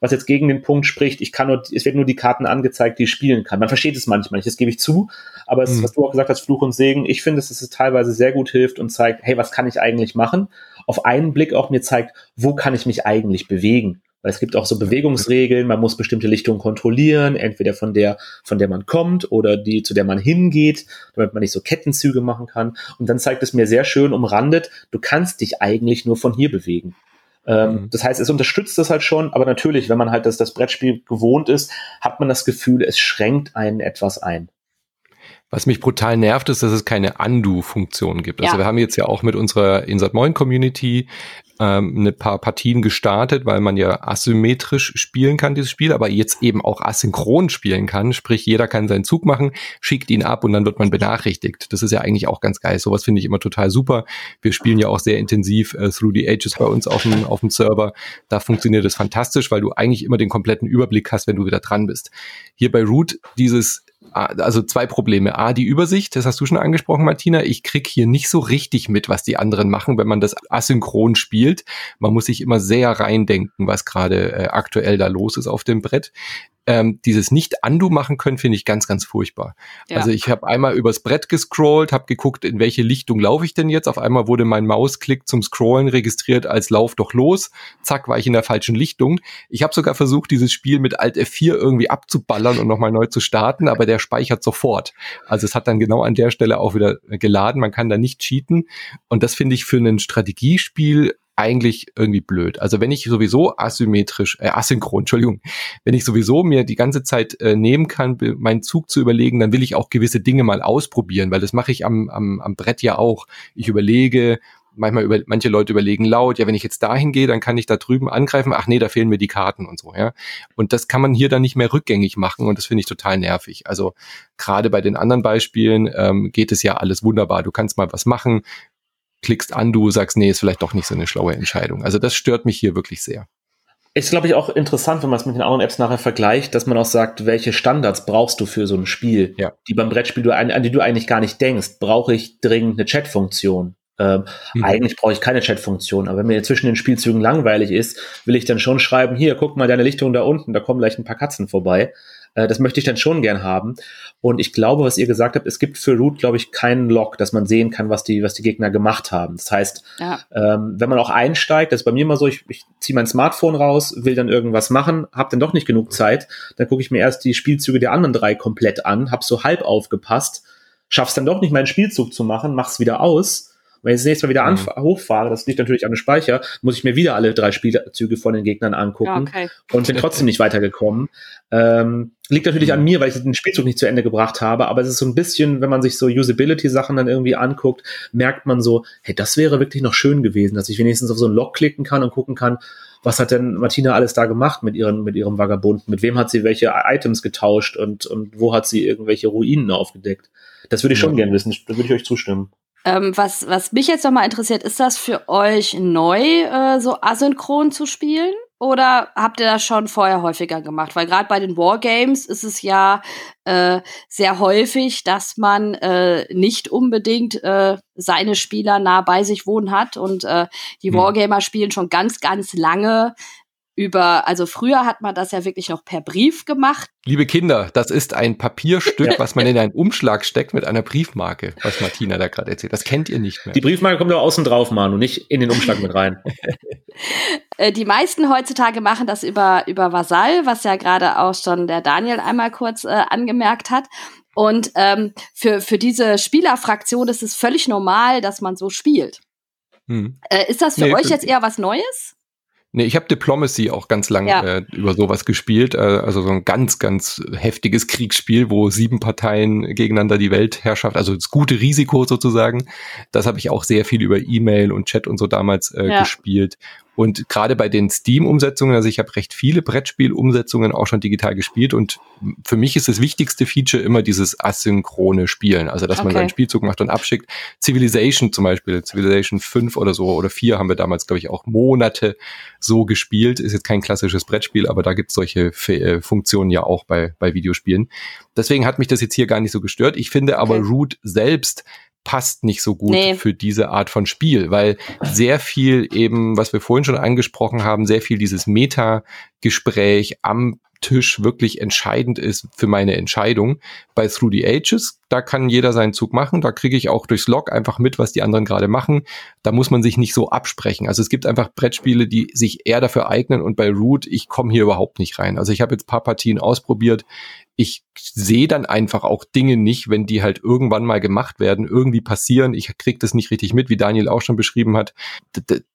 Was jetzt gegen den Punkt spricht, ich kann nur, es werden nur die Karten angezeigt, die ich spielen kann. Man versteht es manchmal nicht, das gebe ich zu. Aber es ist, mhm. was du auch gesagt hast, Fluch und Segen. Ich finde, dass es teilweise sehr gut hilft und zeigt, hey, was kann ich eigentlich machen? Auf einen Blick auch mir zeigt, wo kann ich mich eigentlich bewegen? Weil es gibt auch so Bewegungsregeln, man muss bestimmte Lichtungen kontrollieren, entweder von der, von der man kommt oder die, zu der man hingeht, damit man nicht so Kettenzüge machen kann. Und dann zeigt es mir sehr schön umrandet, du kannst dich eigentlich nur von hier bewegen. Ähm, mhm. Das heißt, es unterstützt das halt schon, aber natürlich, wenn man halt das, das Brettspiel gewohnt ist, hat man das Gefühl, es schränkt einen etwas ein. Was mich brutal nervt, ist, dass es keine Undo-Funktion gibt. Also ja. Also wir haben jetzt ja auch mit unserer Insert Moin Community ähm, ein paar Partien gestartet, weil man ja asymmetrisch spielen kann, dieses Spiel, aber jetzt eben auch asynchron spielen kann. Sprich, jeder kann seinen Zug machen, schickt ihn ab und dann wird man benachrichtigt. Das ist ja eigentlich auch ganz geil. Sowas finde ich immer total super. Wir spielen ja auch sehr intensiv äh, Through the Ages bei uns auf dem, auf dem Server. Da funktioniert das fantastisch, weil du eigentlich immer den kompletten Überblick hast, wenn du wieder dran bist. Hier bei Root dieses also zwei Probleme. A, die Übersicht, das hast du schon angesprochen, Martina. Ich krieg hier nicht so richtig mit, was die anderen machen, wenn man das asynchron spielt. Man muss sich immer sehr reindenken, was gerade äh, aktuell da los ist auf dem Brett ähm, dieses Nicht-Undo machen können, finde ich ganz, ganz furchtbar. Ja. Also ich habe einmal übers Brett gescrollt, habe geguckt, in welche Lichtung laufe ich denn jetzt. Auf einmal wurde mein Mausklick zum Scrollen registriert als Lauf doch los. Zack, war ich in der falschen Lichtung. Ich habe sogar versucht, dieses Spiel mit Alt F4 irgendwie abzuballern und nochmal neu zu starten, aber der speichert sofort. Also es hat dann genau an der Stelle auch wieder geladen. Man kann da nicht cheaten. Und das finde ich für ein Strategiespiel eigentlich irgendwie blöd. Also wenn ich sowieso asymmetrisch, äh, asynchron, Entschuldigung, wenn ich sowieso mir die ganze Zeit äh, nehmen kann, meinen Zug zu überlegen, dann will ich auch gewisse Dinge mal ausprobieren, weil das mache ich am, am, am Brett ja auch. Ich überlege, manchmal über, manche Leute überlegen laut, ja, wenn ich jetzt dahin gehe, dann kann ich da drüben angreifen, ach nee, da fehlen mir die Karten und so, ja. Und das kann man hier dann nicht mehr rückgängig machen und das finde ich total nervig. Also gerade bei den anderen Beispielen ähm, geht es ja alles wunderbar. Du kannst mal was machen, klickst an, du sagst, nee, ist vielleicht doch nicht so eine schlaue Entscheidung. Also das stört mich hier wirklich sehr. Ist, glaube ich, auch interessant, wenn man es mit den anderen Apps nachher vergleicht, dass man auch sagt, welche Standards brauchst du für so ein Spiel, ja. die beim Brettspiel, du, an, an die du eigentlich gar nicht denkst. Brauche ich dringend eine Chat-Funktion? Ähm, mhm. Eigentlich brauche ich keine Chat-Funktion, aber wenn mir zwischen den Spielzügen langweilig ist, will ich dann schon schreiben, hier, guck mal deine Lichtung da unten, da kommen gleich ein paar Katzen vorbei. Äh, das möchte ich dann schon gern haben. Und ich glaube, was ihr gesagt habt, es gibt für Root, glaube ich, keinen Log, dass man sehen kann, was die, was die Gegner gemacht haben. Das heißt, ja. ähm, wenn man auch einsteigt, das ist bei mir immer so, ich, ich ziehe mein Smartphone raus, will dann irgendwas machen, habe dann doch nicht genug Zeit, dann gucke ich mir erst die Spielzüge der anderen drei komplett an, habe so halb aufgepasst, schaff's dann doch nicht, meinen Spielzug zu machen, mach's wieder aus wenn ich das nächste Mal wieder mhm. hochfahre, das liegt natürlich an dem Speicher, muss ich mir wieder alle drei Spielzüge von den Gegnern angucken okay. und bin trotzdem nicht weitergekommen. Ähm, liegt natürlich an mir, weil ich den Spielzug nicht zu Ende gebracht habe, aber es ist so ein bisschen, wenn man sich so Usability-Sachen dann irgendwie anguckt, merkt man so, hey, das wäre wirklich noch schön gewesen, dass ich wenigstens auf so einen Log klicken kann und gucken kann, was hat denn Martina alles da gemacht mit ihren, mit ihrem Vagabund? Mit wem hat sie welche Items getauscht und, und wo hat sie irgendwelche Ruinen aufgedeckt? Das würde ich schon ja. gern wissen. Da würde ich euch zustimmen. Ähm, was, was mich jetzt nochmal interessiert, ist das für euch neu, äh, so asynchron zu spielen? Oder habt ihr das schon vorher häufiger gemacht? Weil gerade bei den Wargames ist es ja äh, sehr häufig, dass man äh, nicht unbedingt äh, seine Spieler nah bei sich wohnen hat. Und äh, die hm. Wargamer spielen schon ganz, ganz lange über, also früher hat man das ja wirklich noch per Brief gemacht. Liebe Kinder, das ist ein Papierstück, was man in einen Umschlag steckt mit einer Briefmarke, was Martina da gerade erzählt. Das kennt ihr nicht mehr. Die Briefmarke kommt doch außen drauf, Manu, nicht in den Umschlag mit rein. Äh, die meisten heutzutage machen das über, über Vasall, was ja gerade auch schon der Daniel einmal kurz äh, angemerkt hat. Und ähm, für, für diese Spielerfraktion ist es völlig normal, dass man so spielt. Hm. Äh, ist das für nee, euch jetzt eher was Neues? Nee, ich habe Diplomacy auch ganz lange ja. äh, über sowas gespielt. Äh, also so ein ganz, ganz heftiges Kriegsspiel, wo sieben Parteien gegeneinander die Weltherrschaft, also das gute Risiko sozusagen. Das habe ich auch sehr viel über E-Mail und Chat und so damals äh, ja. gespielt. Und gerade bei den Steam-Umsetzungen, also ich habe recht viele Brettspiel-Umsetzungen auch schon digital gespielt und für mich ist das wichtigste Feature immer dieses asynchrone Spielen, also dass okay. man seinen Spielzug macht und abschickt. Civilization zum Beispiel, Civilization 5 oder so oder 4 haben wir damals, glaube ich, auch Monate so gespielt. Ist jetzt kein klassisches Brettspiel, aber da gibt es solche F äh, Funktionen ja auch bei, bei Videospielen. Deswegen hat mich das jetzt hier gar nicht so gestört. Ich finde aber okay. Root selbst passt nicht so gut nee. für diese Art von Spiel, weil sehr viel eben, was wir vorhin schon angesprochen haben, sehr viel dieses Meta-Gespräch am Tisch wirklich entscheidend ist für meine Entscheidung. Bei Through the Ages, da kann jeder seinen Zug machen, da kriege ich auch durchs Log einfach mit, was die anderen gerade machen. Da muss man sich nicht so absprechen. Also es gibt einfach Brettspiele, die sich eher dafür eignen und bei Root, ich komme hier überhaupt nicht rein. Also ich habe jetzt paar Partien ausprobiert ich sehe dann einfach auch Dinge nicht, wenn die halt irgendwann mal gemacht werden, irgendwie passieren. Ich krieg das nicht richtig mit, wie Daniel auch schon beschrieben hat.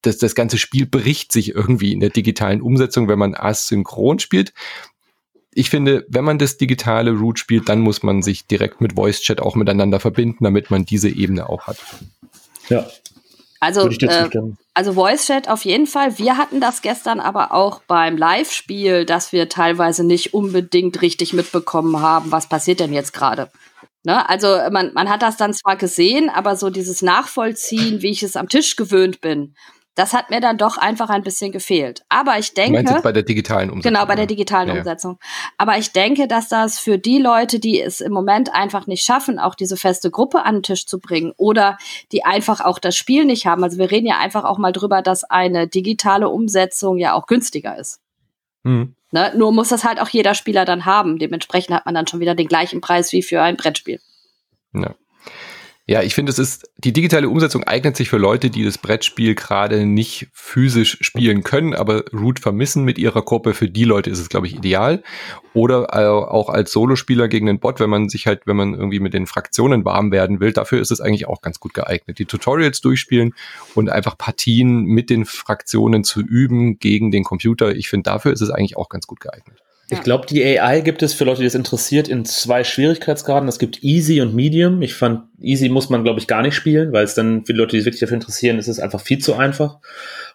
Das, das ganze Spiel bricht sich irgendwie in der digitalen Umsetzung, wenn man asynchron spielt. Ich finde, wenn man das digitale Root spielt, dann muss man sich direkt mit Voice Chat auch miteinander verbinden, damit man diese Ebene auch hat. Ja, also, äh, also Voice Chat auf jeden Fall. Wir hatten das gestern aber auch beim Live-Spiel, dass wir teilweise nicht unbedingt richtig mitbekommen haben, was passiert denn jetzt gerade. Ne? Also man, man hat das dann zwar gesehen, aber so dieses Nachvollziehen, wie ich es am Tisch gewöhnt bin, das hat mir dann doch einfach ein bisschen gefehlt. Aber ich denke. Du meinst bei der digitalen Umsetzung? Genau, bei der digitalen ja. Umsetzung. Aber ich denke, dass das für die Leute, die es im Moment einfach nicht schaffen, auch diese feste Gruppe an den Tisch zu bringen oder die einfach auch das Spiel nicht haben. Also wir reden ja einfach auch mal drüber, dass eine digitale Umsetzung ja auch günstiger ist. Mhm. Ne? Nur muss das halt auch jeder Spieler dann haben. Dementsprechend hat man dann schon wieder den gleichen Preis wie für ein Brettspiel. Ja. Ja, ich finde, es ist, die digitale Umsetzung eignet sich für Leute, die das Brettspiel gerade nicht physisch spielen können, aber Root vermissen mit ihrer Gruppe. Für die Leute ist es, glaube ich, ideal. Oder äh, auch als Solospieler gegen den Bot, wenn man sich halt, wenn man irgendwie mit den Fraktionen warm werden will, dafür ist es eigentlich auch ganz gut geeignet. Die Tutorials durchspielen und einfach Partien mit den Fraktionen zu üben gegen den Computer. Ich finde, dafür ist es eigentlich auch ganz gut geeignet. Ich glaube, die AI gibt es für Leute, die es interessiert, in zwei Schwierigkeitsgraden. Es gibt Easy und Medium. Ich fand, Easy muss man, glaube ich, gar nicht spielen, weil es dann für die Leute, die sich wirklich dafür interessieren, ist es einfach viel zu einfach.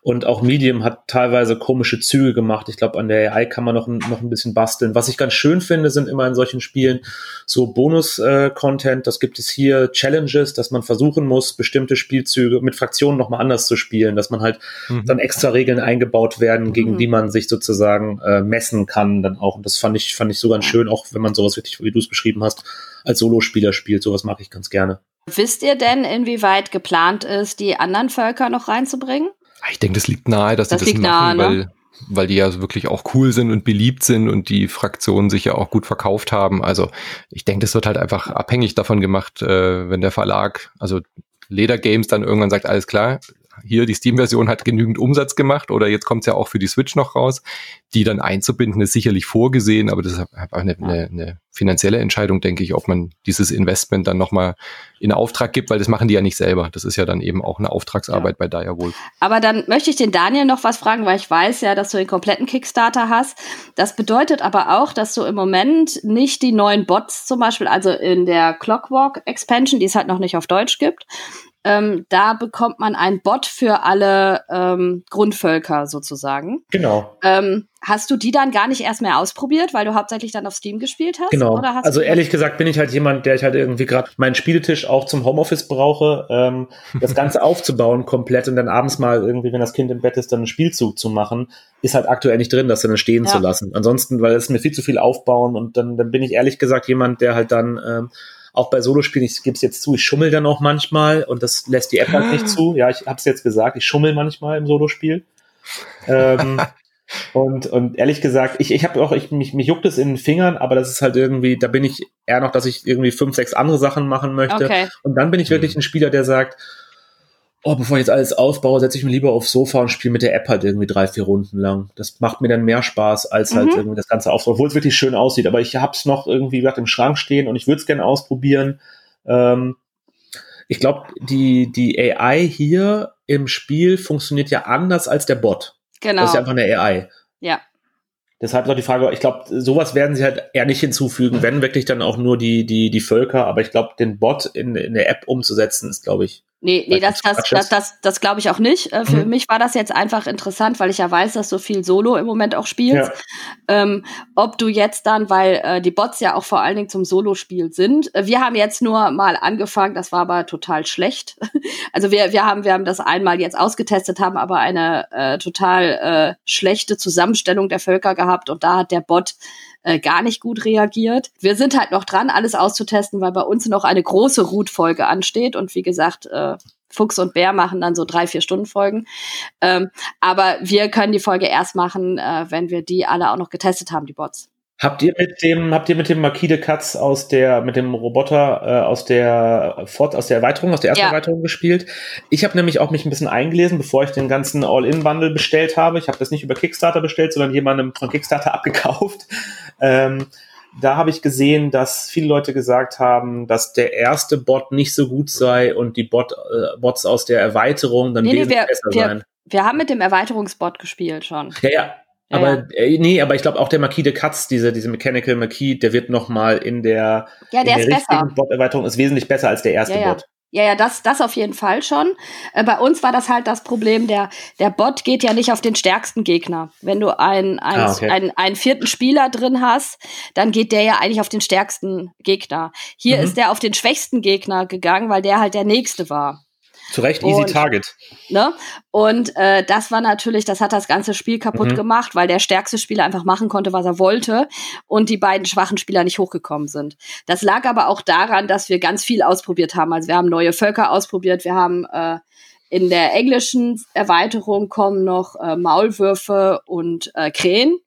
Und auch Medium hat teilweise komische Züge gemacht. Ich glaube, an der AI kann man noch, noch ein bisschen basteln. Was ich ganz schön finde, sind immer in solchen Spielen so Bonus-Content. Äh, das gibt es hier Challenges, dass man versuchen muss, bestimmte Spielzüge mit Fraktionen nochmal anders zu spielen, dass man halt mhm. dann extra Regeln eingebaut werden, gegen mhm. die man sich sozusagen äh, messen kann dann auch. Und das fand ich, fand ich so ganz schön, auch wenn man sowas wirklich, wie du es beschrieben hast, als Solospieler spielt. Sowas mag ich ganz gerne. Wisst ihr denn, inwieweit geplant ist, die anderen Völker noch reinzubringen? Ich denke, das liegt nahe, dass das die das machen, nahe, ne? weil weil die ja wirklich auch cool sind und beliebt sind und die Fraktionen sich ja auch gut verkauft haben. Also ich denke, das wird halt einfach abhängig davon gemacht, äh, wenn der Verlag, also Leder Games dann irgendwann sagt, alles klar, hier die Steam-Version hat genügend Umsatz gemacht oder jetzt kommt es ja auch für die Switch noch raus. Die dann einzubinden ist sicherlich vorgesehen, aber das ist auch eine, eine, eine finanzielle Entscheidung, denke ich, ob man dieses Investment dann nochmal in Auftrag gibt, weil das machen die ja nicht selber. Das ist ja dann eben auch eine Auftragsarbeit ja. bei Direwolf. Aber dann möchte ich den Daniel noch was fragen, weil ich weiß ja, dass du den kompletten Kickstarter hast. Das bedeutet aber auch, dass du im Moment nicht die neuen Bots zum Beispiel, also in der Clockwork Expansion, die es halt noch nicht auf Deutsch gibt, ähm, da bekommt man ein Bot für alle ähm, Grundvölker sozusagen. Genau. Ähm, hast du die dann gar nicht erst mehr ausprobiert, weil du hauptsächlich dann auf Steam gespielt hast? Genau. also ehrlich gesagt bin ich halt jemand, der ich halt irgendwie gerade meinen Spieletisch auch zum Homeoffice brauche, ähm, das Ganze aufzubauen komplett und dann abends mal irgendwie, wenn das Kind im Bett ist, dann einen Spielzug zu machen, ist halt aktuell nicht drin, das dann stehen ja. zu lassen. Ansonsten, weil es mir viel zu viel aufbauen und dann, dann bin ich ehrlich gesagt jemand, der halt dann ähm, auch bei Solospielen, ich gebe es jetzt zu, ich schummel dann auch manchmal und das lässt die App halt nicht ah. zu. Ja, ich habe es jetzt gesagt, ich schummel manchmal im Solospiel. ähm, und, und ehrlich gesagt, ich, ich habe auch, ich, mich, mich juckt es in den Fingern, aber das ist halt irgendwie, da bin ich eher noch, dass ich irgendwie fünf, sechs andere Sachen machen möchte. Okay. Und dann bin ich wirklich ein Spieler, der sagt, oh, bevor ich jetzt alles aufbaue, setze ich mir lieber aufs Sofa und spiele mit der App halt irgendwie drei, vier Runden lang. Das macht mir dann mehr Spaß, als halt mhm. halt irgendwie das Ganze aufzubauen, obwohl es wirklich schön aussieht. Aber ich hab's noch irgendwie gesagt im Schrank stehen und ich würde es gerne ausprobieren. Ähm, ich glaube, die, die AI hier im Spiel funktioniert ja anders als der Bot. Genau. Das ist ja einfach eine AI. Ja. Deshalb noch die Frage, ich glaube, sowas werden sie halt eher nicht hinzufügen, wenn wirklich dann auch nur die, die, die Völker, aber ich glaube, den Bot in, in der App umzusetzen, ist, glaube ich, Nee, nee, das, das, das, das, das glaube ich auch nicht. Äh, für mhm. mich war das jetzt einfach interessant, weil ich ja weiß, dass du viel Solo im Moment auch spielst. Ja. Ähm, ob du jetzt dann, weil äh, die Bots ja auch vor allen Dingen zum Solo-Spiel sind. Äh, wir haben jetzt nur mal angefangen, das war aber total schlecht. also wir, wir haben, wir haben das einmal jetzt ausgetestet, haben aber eine äh, total äh, schlechte Zusammenstellung der Völker gehabt und da hat der Bot äh, gar nicht gut reagiert. Wir sind halt noch dran, alles auszutesten, weil bei uns noch eine große Root-Folge ansteht. Und wie gesagt, äh, Fuchs und Bär machen dann so drei, vier Stunden Folgen. Ähm, aber wir können die Folge erst machen, äh, wenn wir die alle auch noch getestet haben, die Bots. Habt ihr mit dem, habt ihr mit dem Marquis de Katz aus der, mit dem Roboter äh, aus der Fort, aus der Erweiterung, aus der ersten ja. Erweiterung gespielt? Ich habe nämlich auch mich ein bisschen eingelesen, bevor ich den ganzen All-In-Bundle bestellt habe. Ich habe das nicht über Kickstarter bestellt, sondern jemandem von Kickstarter abgekauft. Ähm, da habe ich gesehen, dass viele Leute gesagt haben, dass der erste Bot nicht so gut sei und die Bot, äh, Bots aus der Erweiterung dann nee, wesentlich nee, wir, besser wir, seien. Wir haben mit dem Erweiterungsbot gespielt schon. Ja, ja, aber. Äh, nee, aber ich glaube auch der Marquis de Katz, diese, diese Mechanical Marquis, der wird noch mal in der, ja, der in der ist besser. Bot-Erweiterung ist wesentlich besser als der erste ja, ja. Bot. Ja, ja, das, das auf jeden Fall schon. Äh, bei uns war das halt das Problem, der, der Bot geht ja nicht auf den stärksten Gegner. Wenn du einen, einen, ah, okay. einen, einen vierten Spieler drin hast, dann geht der ja eigentlich auf den stärksten Gegner. Hier mhm. ist der auf den schwächsten Gegner gegangen, weil der halt der nächste war. Zu Recht, easy und, target. Ne? Und äh, das war natürlich, das hat das ganze Spiel kaputt mhm. gemacht, weil der stärkste Spieler einfach machen konnte, was er wollte und die beiden schwachen Spieler nicht hochgekommen sind. Das lag aber auch daran, dass wir ganz viel ausprobiert haben. Also wir haben neue Völker ausprobiert, wir haben äh, in der englischen Erweiterung kommen noch äh, Maulwürfe und äh, Krähen.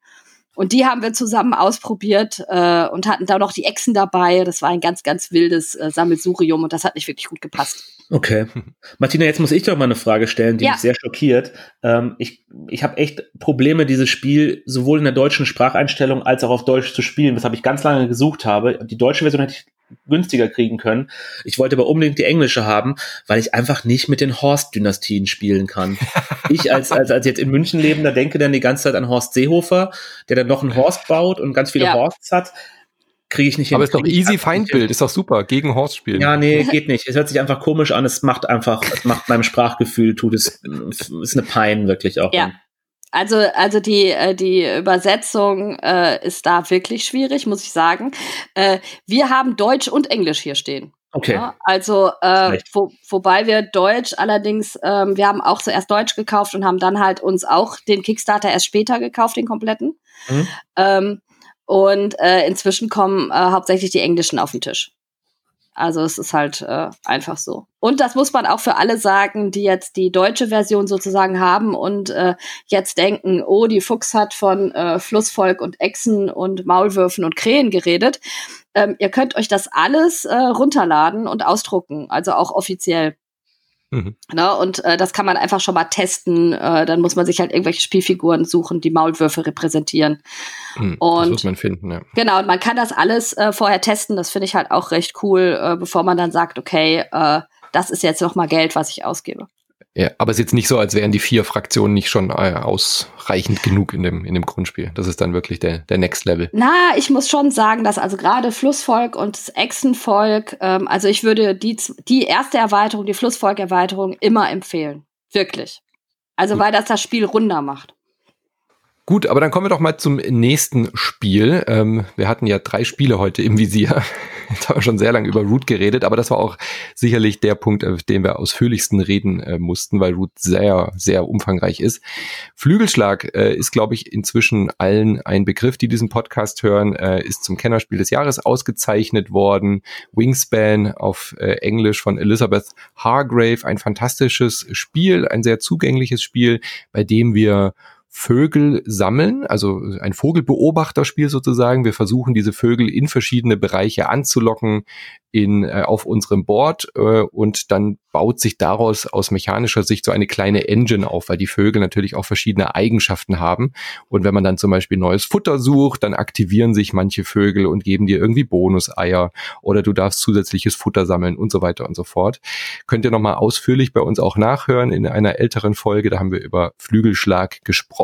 Und die haben wir zusammen ausprobiert äh, und hatten da noch die Echsen dabei. Das war ein ganz, ganz wildes äh, Sammelsurium und das hat nicht wirklich gut gepasst. Okay. Martina, jetzt muss ich doch mal eine Frage stellen, die ja. mich sehr schockiert. Ähm, ich ich habe echt Probleme, dieses Spiel sowohl in der deutschen Spracheinstellung als auch auf Deutsch zu spielen, weshalb ich ganz lange gesucht habe. Die deutsche Version hätte ich günstiger kriegen können. Ich wollte aber unbedingt die englische haben, weil ich einfach nicht mit den Horst-Dynastien spielen kann. ich als, als, als jetzt in München lebender denke dann die ganze Zeit an Horst Seehofer, der dann noch einen Horst baut und ganz viele ja. Horsts hat kriege ich nicht hin. Aber ist doch easy Feindbild, ist doch super, gegen Horst spielen. Ja, nee, geht nicht. Es hört sich einfach komisch an, es macht einfach, es macht meinem Sprachgefühl, tut es, ist eine Pein wirklich auch. Ja. Also, also die, äh, die Übersetzung äh, ist da wirklich schwierig, muss ich sagen. Äh, wir haben Deutsch und Englisch hier stehen. Okay. Ja, also, äh, wo, wobei wir Deutsch allerdings, ähm, wir haben auch zuerst Deutsch gekauft und haben dann halt uns auch den Kickstarter erst später gekauft, den kompletten. Mhm. Ähm, und äh, inzwischen kommen äh, hauptsächlich die Englischen auf den Tisch. Also es ist halt äh, einfach so. Und das muss man auch für alle sagen, die jetzt die deutsche Version sozusagen haben und äh, jetzt denken, oh, die Fuchs hat von äh, Flussvolk und Echsen und Maulwürfen und Krähen geredet. Ähm, ihr könnt euch das alles äh, runterladen und ausdrucken, also auch offiziell. Mhm. Ne, und äh, das kann man einfach schon mal testen. Äh, dann muss man sich halt irgendwelche Spielfiguren suchen, die Maulwürfe repräsentieren. Mhm, und, das muss man finden, ja. Genau, und man kann das alles äh, vorher testen. Das finde ich halt auch recht cool, äh, bevor man dann sagt, okay, äh, das ist jetzt noch mal Geld, was ich ausgebe. Ja, aber es ist jetzt nicht so, als wären die vier Fraktionen nicht schon äh, ausreichend genug in dem, in dem Grundspiel. Das ist dann wirklich der, der Next Level. Na, ich muss schon sagen, dass also gerade Flussvolk und das Echsenvolk, ähm, also ich würde die, die erste Erweiterung, die Flussvolk-Erweiterung immer empfehlen. Wirklich. Also Gut. weil das das Spiel runder macht. Gut, aber dann kommen wir doch mal zum nächsten Spiel. Ähm, wir hatten ja drei Spiele heute im Visier. Jetzt haben wir schon sehr lange über Root geredet, aber das war auch sicherlich der Punkt, auf den wir ausführlichsten reden äh, mussten, weil Root sehr, sehr umfangreich ist. Flügelschlag äh, ist, glaube ich, inzwischen allen ein Begriff, die diesen Podcast hören, äh, ist zum Kennerspiel des Jahres ausgezeichnet worden. Wingspan auf äh, Englisch von Elizabeth Hargrave, ein fantastisches Spiel, ein sehr zugängliches Spiel, bei dem wir Vögel sammeln, also ein Vogelbeobachterspiel sozusagen. Wir versuchen diese Vögel in verschiedene Bereiche anzulocken, in, äh, auf unserem Board äh, und dann baut sich daraus aus mechanischer Sicht so eine kleine Engine auf, weil die Vögel natürlich auch verschiedene Eigenschaften haben. Und wenn man dann zum Beispiel neues Futter sucht, dann aktivieren sich manche Vögel und geben dir irgendwie Bonuseier oder du darfst zusätzliches Futter sammeln und so weiter und so fort. Könnt ihr nochmal ausführlich bei uns auch nachhören in einer älteren Folge, da haben wir über Flügelschlag gesprochen.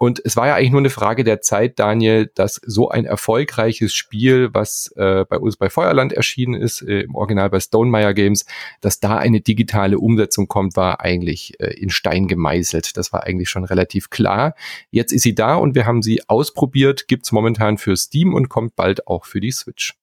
Und es war ja eigentlich nur eine Frage der Zeit, Daniel, dass so ein erfolgreiches Spiel, was äh, bei uns bei Feuerland erschienen ist, äh, im Original bei Stonemeyer Games, dass da eine digitale Umsetzung kommt, war eigentlich äh, in Stein gemeißelt. Das war eigentlich schon relativ klar. Jetzt ist sie da und wir haben sie ausprobiert, gibt's momentan für Steam und kommt bald auch für die Switch.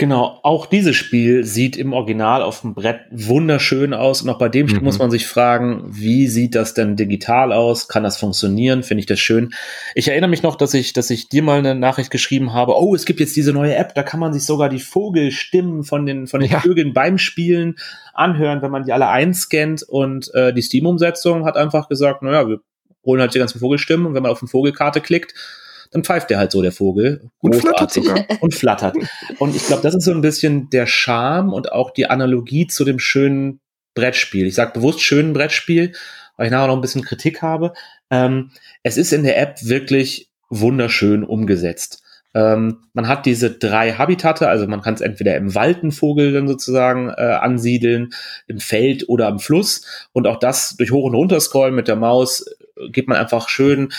Genau, auch dieses Spiel sieht im Original auf dem Brett wunderschön aus. Und auch bei dem Spiel mhm. muss man sich fragen, wie sieht das denn digital aus? Kann das funktionieren? Finde ich das schön. Ich erinnere mich noch, dass ich, dass ich dir mal eine Nachricht geschrieben habe. Oh, es gibt jetzt diese neue App, da kann man sich sogar die Vogelstimmen von den, von den ja. Vögeln beim Spielen anhören, wenn man die alle einscannt. Und äh, die Steam-Umsetzung hat einfach gesagt, naja, wir holen halt die ganzen Vogelstimmen und wenn man auf eine Vogelkarte klickt, dann pfeift der halt so, der Vogel. Und flattert. Und flattert. Und ich glaube, das ist so ein bisschen der Charme und auch die Analogie zu dem schönen Brettspiel. Ich sage bewusst schönen Brettspiel, weil ich nachher noch ein bisschen Kritik habe. Ähm, es ist in der App wirklich wunderschön umgesetzt. Ähm, man hat diese drei Habitate, also man kann es entweder im Wald einen Vogel dann sozusagen äh, ansiedeln, im Feld oder am Fluss. Und auch das durch Hoch- und Runterscrollen mit der Maus geht man einfach schön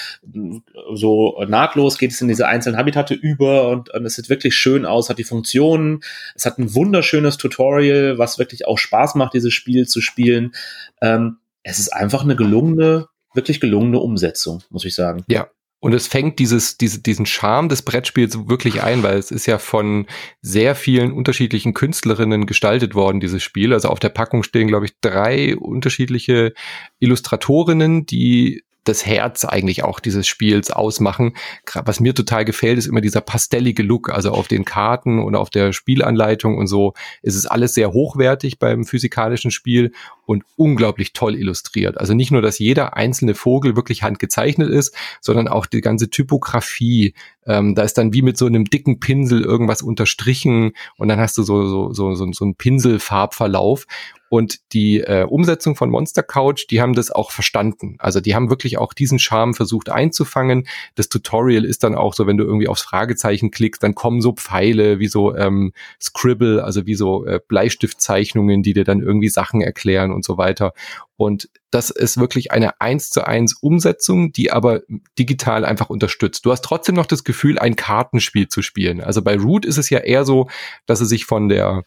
so nahtlos geht es in diese einzelnen Habitate über und, und es sieht wirklich schön aus, hat die Funktionen. Es hat ein wunderschönes Tutorial, was wirklich auch Spaß macht, dieses Spiel zu spielen. Ähm, es ist einfach eine gelungene, wirklich gelungene Umsetzung, muss ich sagen. Ja, und es fängt dieses, diese, diesen Charme des Brettspiels wirklich ein, weil es ist ja von sehr vielen unterschiedlichen Künstlerinnen gestaltet worden, dieses Spiel. Also auf der Packung stehen, glaube ich, drei unterschiedliche Illustratorinnen, die das Herz eigentlich auch dieses Spiels ausmachen. Was mir total gefällt, ist immer dieser pastellige Look. Also auf den Karten und auf der Spielanleitung und so ist es alles sehr hochwertig beim physikalischen Spiel und unglaublich toll illustriert. Also nicht nur, dass jeder einzelne Vogel wirklich handgezeichnet ist, sondern auch die ganze Typografie. Ähm, da ist dann wie mit so einem dicken Pinsel irgendwas unterstrichen und dann hast du so, so, so, so, so einen Pinselfarbverlauf. Und die äh, Umsetzung von Monster Couch, die haben das auch verstanden. Also die haben wirklich auch diesen Charme versucht einzufangen. Das Tutorial ist dann auch so, wenn du irgendwie aufs Fragezeichen klickst, dann kommen so Pfeile wie so ähm, Scribble, also wie so äh, Bleistiftzeichnungen, die dir dann irgendwie Sachen erklären und so weiter. Und das ist wirklich eine eins zu eins Umsetzung, die aber digital einfach unterstützt. Du hast trotzdem noch das Gefühl, ein Kartenspiel zu spielen. Also bei Root ist es ja eher so, dass es sich von der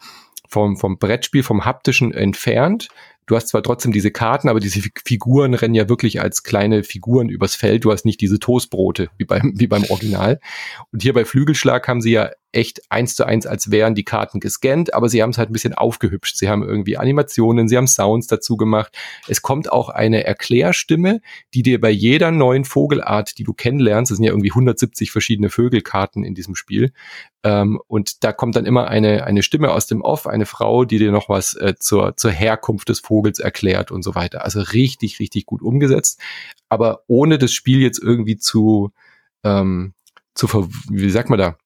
vom, vom Brettspiel, vom haptischen entfernt. Du hast zwar trotzdem diese Karten, aber diese Figuren rennen ja wirklich als kleine Figuren übers Feld. Du hast nicht diese Toastbrote wie beim, wie beim Original. Und hier bei Flügelschlag haben sie ja echt eins zu eins, als wären die Karten gescannt, aber sie haben es halt ein bisschen aufgehübscht. Sie haben irgendwie Animationen, sie haben Sounds dazu gemacht. Es kommt auch eine Erklärstimme, die dir bei jeder neuen Vogelart, die du kennenlernst, das sind ja irgendwie 170 verschiedene Vögelkarten in diesem Spiel, ähm, und da kommt dann immer eine, eine Stimme aus dem Off, eine Frau, die dir noch was äh, zur, zur Herkunft des Vogels erklärt und so weiter. Also richtig, richtig gut umgesetzt, aber ohne das Spiel jetzt irgendwie zu, ähm, zu ver wie sagt man da?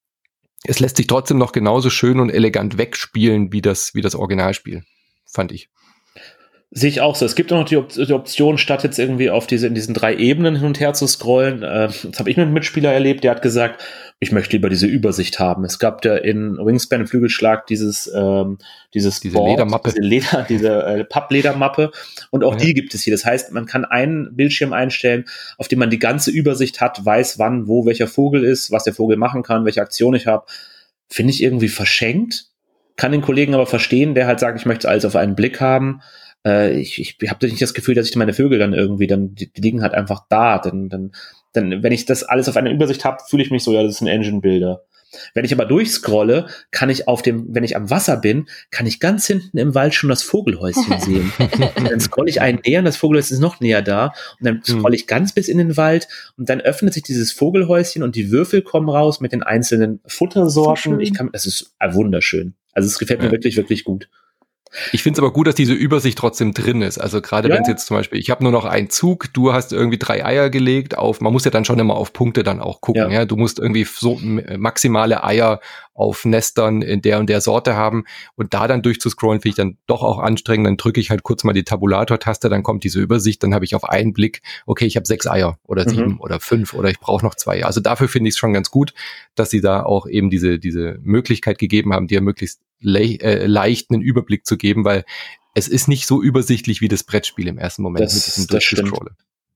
Es lässt sich trotzdem noch genauso schön und elegant wegspielen wie das, wie das Originalspiel, fand ich. Sehe ich auch so. Es gibt auch noch die, Op die, Option, statt jetzt irgendwie auf diese, in diesen drei Ebenen hin und her zu scrollen. Äh, das habe ich mit einem Mitspieler erlebt, der hat gesagt, ich möchte lieber diese Übersicht haben. Es gab da in Wingspan Flügelschlag dieses, ähm, dieses diese Board, Ledermappe. Diese Leder, diese äh, Pappledermappe. Und auch ja. die gibt es hier. Das heißt, man kann einen Bildschirm einstellen, auf dem man die ganze Übersicht hat, weiß wann, wo welcher Vogel ist, was der Vogel machen kann, welche Aktion ich habe. Finde ich irgendwie verschenkt. Kann den Kollegen aber verstehen, der halt sagt, ich möchte alles auf einen Blick haben äh, ich, ich habe nicht das Gefühl, dass ich meine Vögel dann irgendwie, dann die, die liegen halt einfach da. Dann, dann, dann, wenn ich das alles auf einer Übersicht habe, fühle ich mich so, ja, das ist ein Engine-Builder. Wenn ich aber durchscrolle, kann ich auf dem, wenn ich am Wasser bin, kann ich ganz hinten im Wald schon das Vogelhäuschen sehen. und dann scrolle ich einen näher und das Vogelhäuschen ist noch näher da. Und dann hm. scrolle ich ganz bis in den Wald und dann öffnet sich dieses Vogelhäuschen und die Würfel kommen raus mit den einzelnen Futtersorten. Ich kann, das ist wunderschön. Also es gefällt mir ja. wirklich, wirklich gut. Ich finde es aber gut, dass diese Übersicht trotzdem drin ist. Also gerade ja. wenn es jetzt zum Beispiel, ich habe nur noch einen Zug, du hast irgendwie drei Eier gelegt auf, man muss ja dann schon immer auf Punkte dann auch gucken. Ja. ja? Du musst irgendwie so maximale Eier auf Nestern in der und der Sorte haben und da dann durchzuscrollen finde ich dann doch auch anstrengend. Dann drücke ich halt kurz mal die Tabulator-Taste, dann kommt diese Übersicht, dann habe ich auf einen Blick, okay, ich habe sechs Eier oder mhm. sieben oder fünf oder ich brauche noch zwei. Also dafür finde ich es schon ganz gut, dass sie da auch eben diese, diese Möglichkeit gegeben haben, dir möglichst le äh, leicht einen Überblick zu geben, weil es ist nicht so übersichtlich wie das Brettspiel im ersten Moment das, mit diesem Durchscrolle.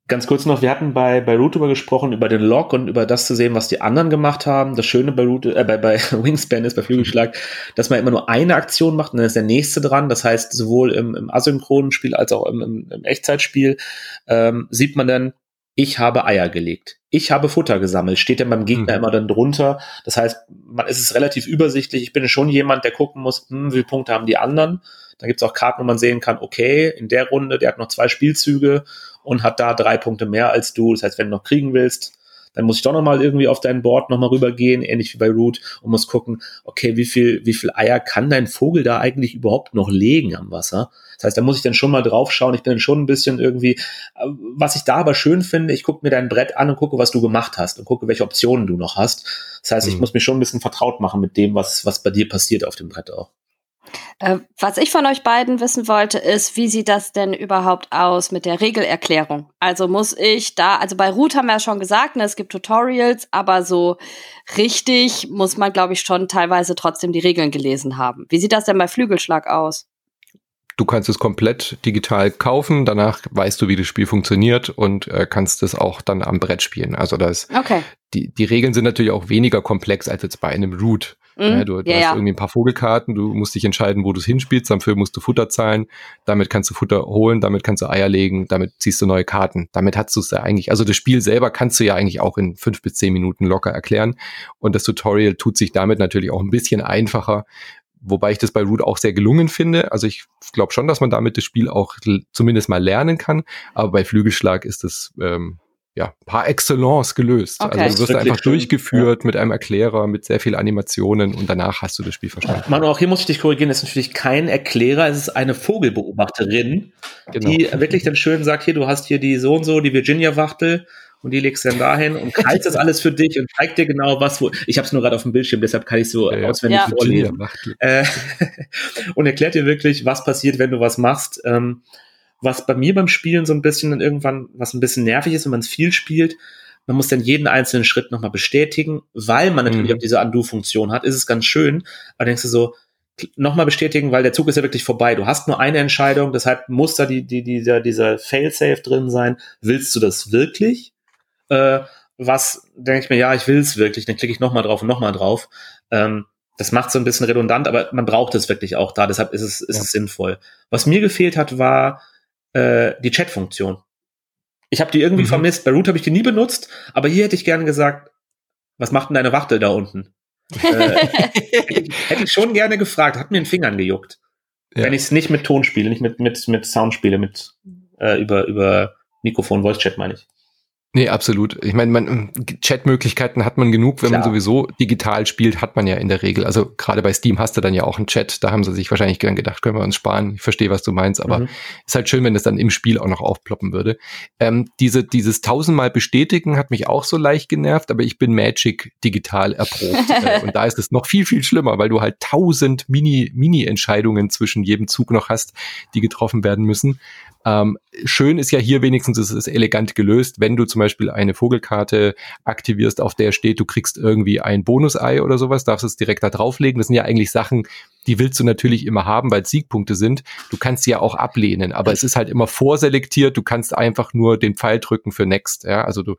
Ganz kurz noch, wir hatten bei, bei Root über gesprochen, über den Log und über das zu sehen, was die anderen gemacht haben. Das Schöne bei Root, äh, bei, bei Wingspan ist, bei Flügelschlag, dass man immer nur eine Aktion macht und dann ist der nächste dran. Das heißt, sowohl im, im asynchronen Spiel als auch im, im, im Echtzeitspiel ähm, sieht man dann, ich habe Eier gelegt. Ich habe Futter gesammelt. Steht dann beim Gegner mhm. immer dann drunter. Das heißt, man ist es relativ übersichtlich. Ich bin schon jemand, der gucken muss, hm, wie viele Punkte haben die anderen. Da gibt es auch Karten, wo man sehen kann, okay, in der Runde, der hat noch zwei Spielzüge und hat da drei Punkte mehr als du. Das heißt, wenn du noch kriegen willst, dann muss ich doch nochmal irgendwie auf dein Board nochmal rübergehen, ähnlich wie bei Root, und muss gucken, okay, wie viel, wie viel Eier kann dein Vogel da eigentlich überhaupt noch legen am Wasser? Das heißt, da muss ich dann schon mal drauf schauen. Ich bin dann schon ein bisschen irgendwie, was ich da aber schön finde, ich gucke mir dein Brett an und gucke, was du gemacht hast und gucke, welche Optionen du noch hast. Das heißt, ich mhm. muss mich schon ein bisschen vertraut machen mit dem, was, was bei dir passiert auf dem Brett auch. Äh, was ich von euch beiden wissen wollte, ist, wie sieht das denn überhaupt aus mit der Regelerklärung? Also muss ich da, also bei Root haben wir ja schon gesagt, ne, es gibt Tutorials, aber so richtig muss man, glaube ich, schon teilweise trotzdem die Regeln gelesen haben. Wie sieht das denn bei Flügelschlag aus? Du kannst es komplett digital kaufen, danach weißt du, wie das Spiel funktioniert und äh, kannst es auch dann am Brett spielen. Also das okay. die, die Regeln sind natürlich auch weniger komplex als jetzt bei einem Root. Mhm. Du, du ja, hast ja. irgendwie ein paar Vogelkarten, du musst dich entscheiden, wo du es hinspielst, dafür musst du Futter zahlen, damit kannst du Futter holen, damit kannst du Eier legen, damit ziehst du neue Karten. Damit hast du es ja eigentlich, also das Spiel selber kannst du ja eigentlich auch in fünf bis zehn Minuten locker erklären. Und das Tutorial tut sich damit natürlich auch ein bisschen einfacher, Wobei ich das bei Root auch sehr gelungen finde. Also ich glaube schon, dass man damit das Spiel auch zumindest mal lernen kann. Aber bei Flügelschlag ist das ähm, ja par excellence gelöst. Okay. Also du wirst einfach schön. durchgeführt ja. mit einem Erklärer, mit sehr viel Animationen und danach hast du das Spiel verstanden. Manu, auch hier muss ich dich korrigieren, das ist natürlich kein Erklärer, es ist eine Vogelbeobachterin, genau. die wirklich dann schön sagt, hier, du hast hier die so und so, die Virginia-Wachtel und die legst dann dahin und kreist das alles für dich und zeigt dir genau was, wo. Ich habe es nur gerade auf dem Bildschirm, deshalb kann ich so ja, auswendig ja. vorlesen. Äh, und erklärt dir wirklich, was passiert, wenn du was machst. Ähm, was bei mir beim Spielen so ein bisschen dann irgendwann, was ein bisschen nervig ist, wenn man es viel spielt, man muss dann jeden einzelnen Schritt nochmal bestätigen, weil man natürlich mhm. auch diese Undo-Funktion hat, ist es ganz schön. Aber denkst du so, nochmal bestätigen, weil der Zug ist ja wirklich vorbei. Du hast nur eine Entscheidung, deshalb muss da die, die, dieser, dieser Fail-Safe drin sein. Willst du das wirklich? äh, was denke ich mir, ja, ich will es wirklich, dann klicke ich nochmal drauf und nochmal drauf. Ähm, das macht so ein bisschen redundant, aber man braucht es wirklich auch da, deshalb ist es, ist ja. es sinnvoll. Was mir gefehlt hat, war äh, die Chat-Funktion. Ich habe die irgendwie mhm. vermisst. Bei Root habe ich die nie benutzt, aber hier hätte ich gerne gesagt, was macht denn deine Wachtel da unten? äh, hätte ich schon gerne gefragt, hat mir den Fingern gejuckt. Ja. Wenn ich es nicht mit Ton spiele, nicht mit, mit, mit Sound spiele, mit äh, über, über Mikrofon, Voice Chat meine ich. Nee, absolut. Ich meine, man, Chatmöglichkeiten hat man genug, wenn Klar. man sowieso digital spielt, hat man ja in der Regel. Also gerade bei Steam hast du dann ja auch einen Chat, da haben sie sich wahrscheinlich gern gedacht, können wir uns sparen. Ich verstehe, was du meinst, aber mhm. ist halt schön, wenn das dann im Spiel auch noch aufploppen würde. Ähm, diese, dieses tausendmal bestätigen hat mich auch so leicht genervt, aber ich bin Magic digital erprobt. äh, und da ist es noch viel, viel schlimmer, weil du halt tausend Mini, Mini-Entscheidungen zwischen jedem Zug noch hast, die getroffen werden müssen. Ähm, schön ist ja hier wenigstens, es ist elegant gelöst, wenn du zum Beispiel eine Vogelkarte aktivierst, auf der steht, du kriegst irgendwie ein Bonusei oder sowas, darfst es direkt da drauflegen. Das sind ja eigentlich Sachen, die willst du natürlich immer haben, weil es Siegpunkte sind. Du kannst sie ja auch ablehnen, aber es ist halt immer vorselektiert. Du kannst einfach nur den Pfeil drücken für Next. Ja, also du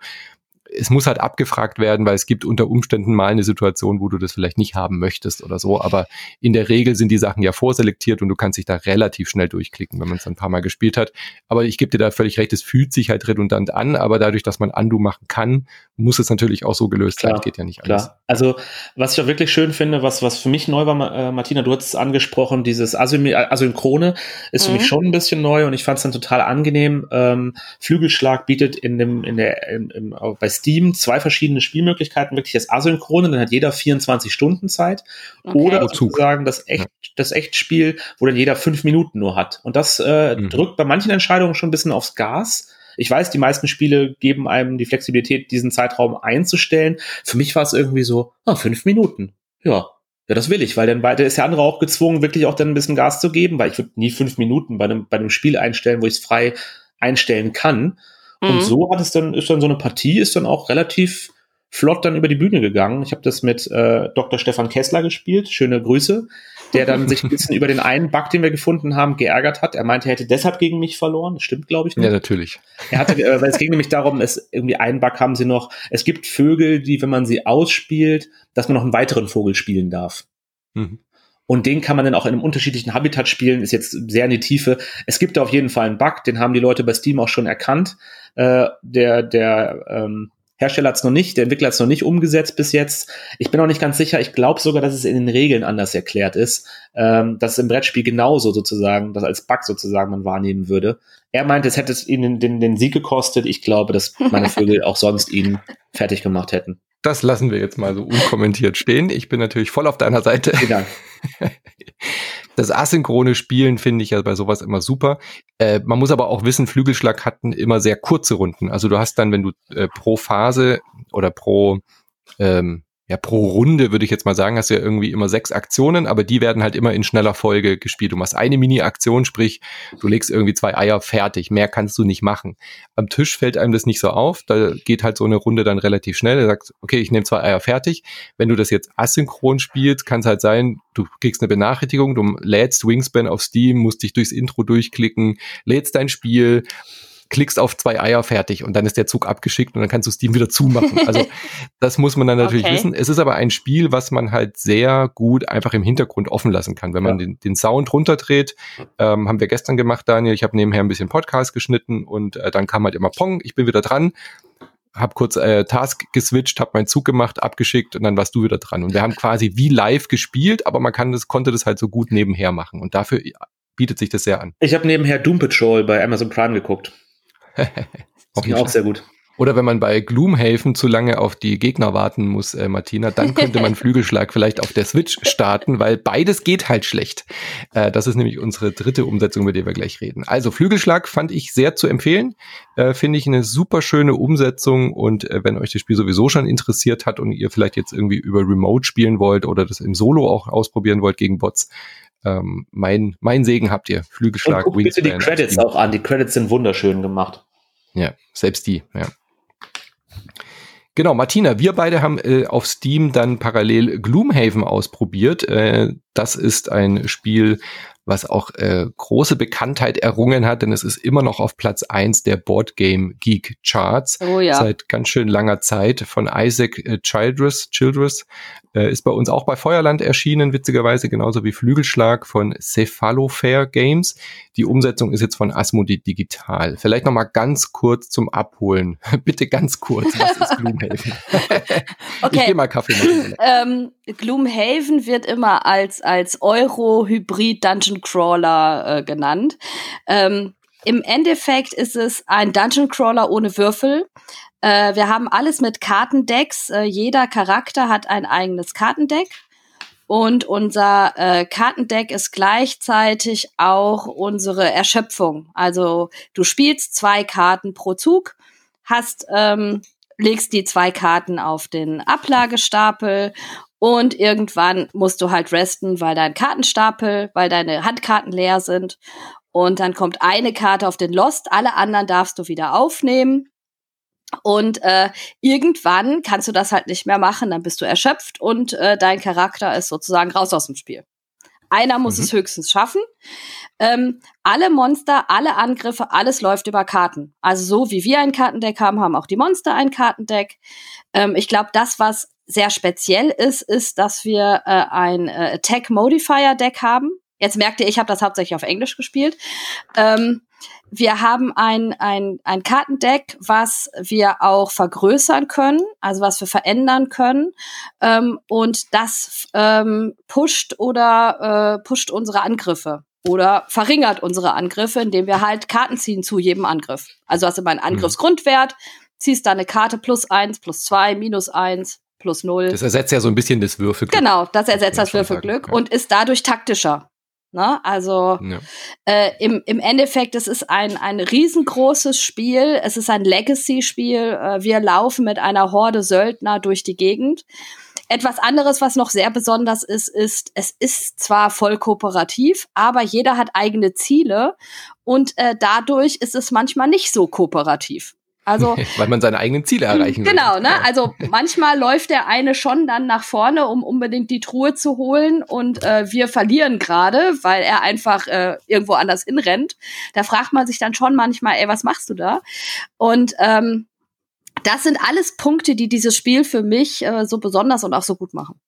es muss halt abgefragt werden, weil es gibt unter Umständen mal eine Situation, wo du das vielleicht nicht haben möchtest oder so. Aber in der Regel sind die Sachen ja vorselektiert und du kannst dich da relativ schnell durchklicken, wenn man es ein paar Mal gespielt hat. Aber ich gebe dir da völlig recht, es fühlt sich halt redundant an, aber dadurch, dass man Undo machen kann, muss es natürlich auch so gelöst klar, sein. Geht ja nicht anders. Klar. Also, was ich auch wirklich schön finde, was, was für mich neu war, äh, Martina, du hast es angesprochen, dieses Asy Asynchrone ist mhm. für mich mhm. schon ein bisschen neu und ich fand es dann total angenehm. Ähm, Flügelschlag bietet in dem, in der, in, in, bei Steam zwei verschiedene Spielmöglichkeiten, wirklich das Asynchrone, dann hat jeder 24 Stunden Zeit. Okay. Oder sozusagen das echt, das Echtspiel, wo dann jeder fünf Minuten nur hat. Und das äh, mhm. drückt bei manchen Entscheidungen schon ein bisschen aufs Gas. Ich weiß, die meisten Spiele geben einem die Flexibilität, diesen Zeitraum einzustellen. Für mich war es irgendwie so, ah, fünf Minuten. Ja, ja, das will ich, weil dann weiter ist der andere auch gezwungen, wirklich auch dann ein bisschen Gas zu geben, weil ich würde nie fünf Minuten bei einem, bei einem Spiel einstellen, wo ich es frei einstellen kann. Und mhm. so hat es dann, ist dann so eine Partie, ist dann auch relativ flott dann über die Bühne gegangen. Ich habe das mit äh, Dr. Stefan Kessler gespielt. Schöne Grüße. Der dann sich ein bisschen über den einen Bug, den wir gefunden haben, geärgert hat. Er meinte, er hätte deshalb gegen mich verloren. Das stimmt, glaube ich. Nicht. Ja, natürlich. Er hatte, äh, weil es ging nämlich darum, es irgendwie einen Bug haben sie noch. Es gibt Vögel, die, wenn man sie ausspielt, dass man noch einen weiteren Vogel spielen darf. Mhm. Und den kann man dann auch in einem unterschiedlichen Habitat spielen, ist jetzt sehr in die Tiefe. Es gibt da auf jeden Fall einen Bug, den haben die Leute bei Steam auch schon erkannt. Äh, der der ähm, Hersteller hat es noch nicht, der Entwickler hat es noch nicht umgesetzt bis jetzt. Ich bin auch nicht ganz sicher. Ich glaube sogar, dass es in den Regeln anders erklärt ist, ähm, dass es im Brettspiel genauso sozusagen, das als Bug sozusagen man wahrnehmen würde. Er meinte, es hätte es ihnen den, den Sieg gekostet. Ich glaube, dass meine Vögel auch sonst ihn fertig gemacht hätten. Das lassen wir jetzt mal so unkommentiert stehen. Ich bin natürlich voll auf deiner Seite. Vielen Dank. Das asynchrone Spielen finde ich ja bei sowas immer super. Äh, man muss aber auch wissen, Flügelschlag hatten immer sehr kurze Runden. Also du hast dann, wenn du äh, pro Phase oder pro ähm, ja, pro Runde würde ich jetzt mal sagen, hast du ja irgendwie immer sechs Aktionen, aber die werden halt immer in schneller Folge gespielt. Du machst eine Mini-Aktion, sprich, du legst irgendwie zwei Eier fertig. Mehr kannst du nicht machen. Am Tisch fällt einem das nicht so auf. Da geht halt so eine Runde dann relativ schnell. Du sagst, okay, ich nehme zwei Eier fertig. Wenn du das jetzt asynchron spielst, kann es halt sein, du kriegst eine Benachrichtigung, du lädst Wingspan auf Steam, musst dich durchs Intro durchklicken, lädst dein Spiel, klickst auf zwei Eier fertig und dann ist der Zug abgeschickt und dann kannst du Steam wieder zumachen. Also das muss man dann natürlich okay. wissen. Es ist aber ein Spiel, was man halt sehr gut einfach im Hintergrund offen lassen kann. Wenn man ja. den, den Sound runterdreht, ähm, haben wir gestern gemacht, Daniel. Ich habe nebenher ein bisschen Podcast geschnitten und äh, dann kam halt immer Pong, ich bin wieder dran hab kurz äh, Task geswitcht, hab meinen Zug gemacht, abgeschickt und dann warst du wieder dran. Und wir haben quasi wie live gespielt, aber man kann das, konnte das halt so gut nebenher machen. Und dafür bietet sich das sehr an. Ich habe nebenher Doom Patrol bei Amazon Prime geguckt. Auch, auch sehr gut. Oder wenn man bei Gloomhaven zu lange auf die Gegner warten muss, äh, Martina, dann könnte man Flügelschlag vielleicht auf der Switch starten, weil beides geht halt schlecht. Äh, das ist nämlich unsere dritte Umsetzung, über die wir gleich reden. Also Flügelschlag fand ich sehr zu empfehlen. Äh, Finde ich eine super schöne Umsetzung und äh, wenn euch das Spiel sowieso schon interessiert hat und ihr vielleicht jetzt irgendwie über Remote spielen wollt oder das im Solo auch ausprobieren wollt gegen Bots, ähm, mein, mein Segen habt ihr. Flügelschlag, Und guck bitte die Credits auch an. Die Credits sind wunderschön gemacht. Ja, selbst die, ja. Genau, Martina, wir beide haben äh, auf Steam dann parallel Gloomhaven ausprobiert. Äh, das ist ein Spiel, was auch äh, große Bekanntheit errungen hat, denn es ist immer noch auf Platz eins der Board Game Geek Charts oh ja. seit ganz schön langer Zeit von Isaac äh, Childress, Childress äh, ist bei uns auch bei Feuerland erschienen, witzigerweise genauso wie Flügelschlag von Cephalofair Games. Die Umsetzung ist jetzt von Asmodee Digital. Vielleicht noch mal ganz kurz zum Abholen. Bitte ganz kurz, was ist Gloomhaven? okay. Ich gehe mal Kaffee machen. Ähm, Gloomhaven wird immer als, als Euro-Hybrid-Dungeon-Crawler äh, genannt. Ähm, Im Endeffekt ist es ein Dungeon Crawler ohne Würfel. Äh, wir haben alles mit Kartendecks. Äh, jeder Charakter hat ein eigenes Kartendeck. Und unser äh, Kartendeck ist gleichzeitig auch unsere Erschöpfung. Also du spielst zwei Karten pro Zug, hast ähm, legst die zwei Karten auf den Ablagestapel und irgendwann musst du halt resten, weil dein Kartenstapel, weil deine Handkarten leer sind. Und dann kommt eine Karte auf den Lost, alle anderen darfst du wieder aufnehmen. Und äh, irgendwann kannst du das halt nicht mehr machen, dann bist du erschöpft und äh, dein Charakter ist sozusagen raus aus dem Spiel. Einer muss mhm. es höchstens schaffen. Ähm, alle Monster, alle Angriffe, alles läuft über Karten. Also so wie wir ein Kartendeck haben, haben auch die Monster ein Kartendeck. Ähm, ich glaube, das, was sehr speziell ist, ist, dass wir äh, ein äh, Attack Modifier Deck haben. Jetzt merkt ihr, ich habe das hauptsächlich auf Englisch gespielt. Ähm, wir haben ein, ein, ein Kartendeck, was wir auch vergrößern können, also was wir verändern können. Ähm, und das ähm, pusht oder äh, pusht unsere Angriffe oder verringert unsere Angriffe, indem wir halt Karten ziehen zu jedem Angriff. Also hast du mal einen mhm. Angriffsgrundwert, ziehst da eine Karte plus eins, plus zwei, minus eins, plus null. Das ersetzt ja so ein bisschen das Würfelglück. Genau, das ersetzt das Würfelglück ja. und ist dadurch taktischer. Ne? Also ja. äh, im, im Endeffekt, es ist ein, ein riesengroßes Spiel, es ist ein Legacy-Spiel. Äh, wir laufen mit einer Horde Söldner durch die Gegend. Etwas anderes, was noch sehr besonders ist, ist, es ist zwar voll kooperativ, aber jeder hat eigene Ziele und äh, dadurch ist es manchmal nicht so kooperativ. Also, Weil man seine eigenen Ziele erreichen will. Genau, ne? Also manchmal läuft der eine schon dann nach vorne, um unbedingt die Truhe zu holen und äh, wir verlieren gerade, weil er einfach äh, irgendwo anders hinrennt. Da fragt man sich dann schon manchmal, ey, was machst du da? Und ähm, das sind alles Punkte, die dieses Spiel für mich äh, so besonders und auch so gut machen.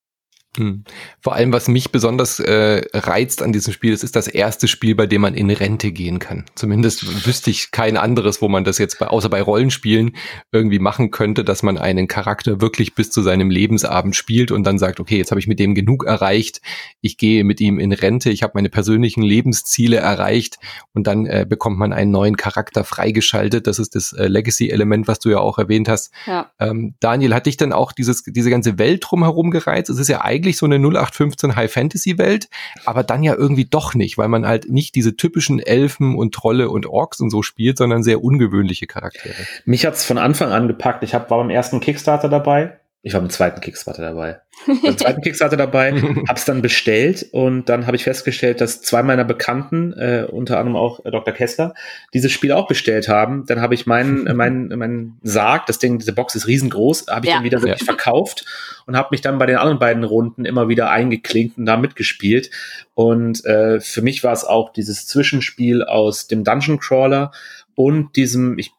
Hm. Vor allem, was mich besonders äh, reizt an diesem Spiel, es ist das erste Spiel, bei dem man in Rente gehen kann. Zumindest wüsste ich kein anderes, wo man das jetzt bei, außer bei Rollenspielen irgendwie machen könnte, dass man einen Charakter wirklich bis zu seinem Lebensabend spielt und dann sagt, okay, jetzt habe ich mit dem genug erreicht, ich gehe mit ihm in Rente, ich habe meine persönlichen Lebensziele erreicht und dann äh, bekommt man einen neuen Charakter freigeschaltet. Das ist das äh, Legacy-Element, was du ja auch erwähnt hast. Ja. Ähm, Daniel, hat dich dann auch dieses, diese ganze Welt drumherum gereizt? Es ist ja eigentlich eigentlich so eine 0815 High Fantasy Welt, aber dann ja irgendwie doch nicht, weil man halt nicht diese typischen Elfen und Trolle und Orks und so spielt, sondern sehr ungewöhnliche Charaktere. Mich hat's von Anfang an gepackt. Ich hab, war beim ersten Kickstarter dabei ich war beim zweiten Kickstarter dabei. Beim zweiten Kickstarter dabei, hab's dann bestellt und dann habe ich festgestellt, dass zwei meiner Bekannten, äh, unter anderem auch äh, Dr. Kessler, dieses Spiel auch bestellt haben. Dann habe ich meinen äh, meinen meinen Sarg, das Ding, diese Box ist riesengroß, habe ich ja. dann wieder wirklich ja. verkauft und habe mich dann bei den anderen beiden Runden immer wieder eingeklinkt und da mitgespielt. Und äh, für mich war es auch dieses Zwischenspiel aus dem Dungeon Crawler und diesem, ich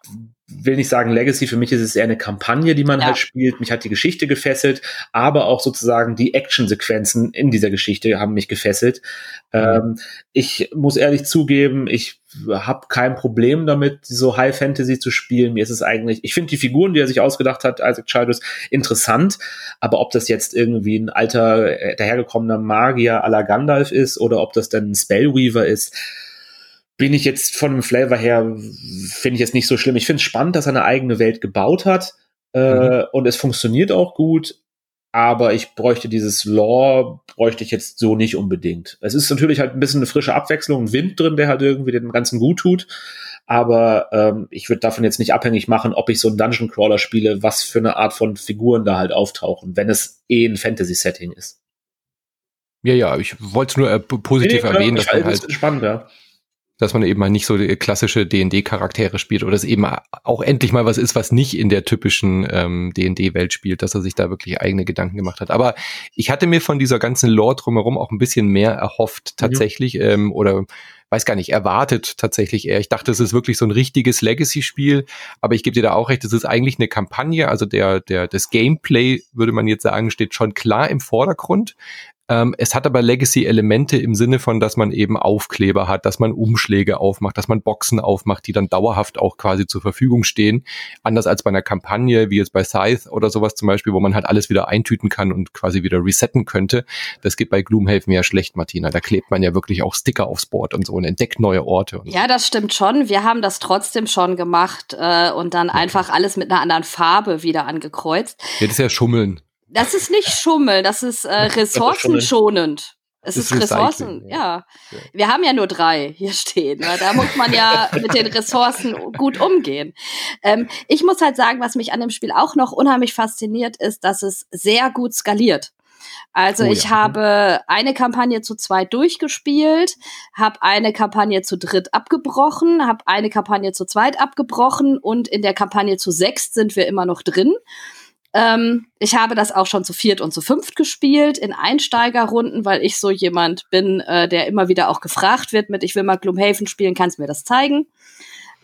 will nicht sagen Legacy, für mich ist es eher eine Kampagne, die man ja. halt spielt. Mich hat die Geschichte gefesselt, aber auch sozusagen die Actionsequenzen in dieser Geschichte haben mich gefesselt. Mhm. Ähm, ich muss ehrlich zugeben, ich habe kein Problem damit, so High Fantasy zu spielen. Mir ist es eigentlich, ich finde die Figuren, die er sich ausgedacht hat, Isaac Childress, interessant, aber ob das jetzt irgendwie ein alter, äh, dahergekommener Magier à la Gandalf ist oder ob das dann ein Spellweaver ist, bin ich jetzt von dem Flavor her, finde ich jetzt nicht so schlimm. Ich finde es spannend, dass er eine eigene Welt gebaut hat äh, mhm. und es funktioniert auch gut, aber ich bräuchte dieses Lore, bräuchte ich jetzt so nicht unbedingt. Es ist natürlich halt ein bisschen eine frische Abwechslung, ein Wind drin, der halt irgendwie dem Ganzen gut tut, aber ähm, ich würde davon jetzt nicht abhängig machen, ob ich so einen Dungeon Crawler spiele, was für eine Art von Figuren da halt auftauchen, wenn es eh ein Fantasy-Setting ist. Ja, ja, ich wollte es nur äh, positiv nee, erwähnen, dass man halt, spannend, ja dass man eben mal nicht so klassische D&D-Charaktere spielt oder es eben auch endlich mal was ist, was nicht in der typischen ähm, D&D-Welt spielt, dass er sich da wirklich eigene Gedanken gemacht hat. Aber ich hatte mir von dieser ganzen Lore drumherum auch ein bisschen mehr erhofft tatsächlich mhm. ähm, oder weiß gar nicht, erwartet tatsächlich eher. Ich dachte, es ist wirklich so ein richtiges Legacy-Spiel, aber ich gebe dir da auch recht, es ist eigentlich eine Kampagne, also der, der, das Gameplay, würde man jetzt sagen, steht schon klar im Vordergrund. Ähm, es hat aber Legacy-Elemente im Sinne von, dass man eben Aufkleber hat, dass man Umschläge aufmacht, dass man Boxen aufmacht, die dann dauerhaft auch quasi zur Verfügung stehen. Anders als bei einer Kampagne, wie jetzt bei Scythe oder sowas zum Beispiel, wo man halt alles wieder eintüten kann und quasi wieder resetten könnte. Das geht bei Gloomhaven ja schlecht, Martina. Da klebt man ja wirklich auch Sticker aufs Board und so und entdeckt neue Orte. ja, das stimmt schon. Wir haben das trotzdem schon gemacht äh, und dann okay. einfach alles mit einer anderen Farbe wieder angekreuzt. Ja, das ist ja Schummeln. Das ist nicht Schummel, das ist äh, ressourcenschonend. Es ist, ist Ressourcen, ja. ja. Wir haben ja nur drei hier stehen. Ne? Da muss man ja mit den Ressourcen gut umgehen. Ähm, ich muss halt sagen, was mich an dem Spiel auch noch unheimlich fasziniert, ist, dass es sehr gut skaliert. Also oh, ich ja. habe eine Kampagne zu zweit durchgespielt, habe eine Kampagne zu dritt abgebrochen, habe eine Kampagne zu zweit abgebrochen und in der Kampagne zu sechs sind wir immer noch drin. Ähm, ich habe das auch schon zu viert und zu fünft gespielt in Einsteigerrunden, weil ich so jemand bin, äh, der immer wieder auch gefragt wird mit, ich will mal Gloomhaven spielen, kannst du mir das zeigen?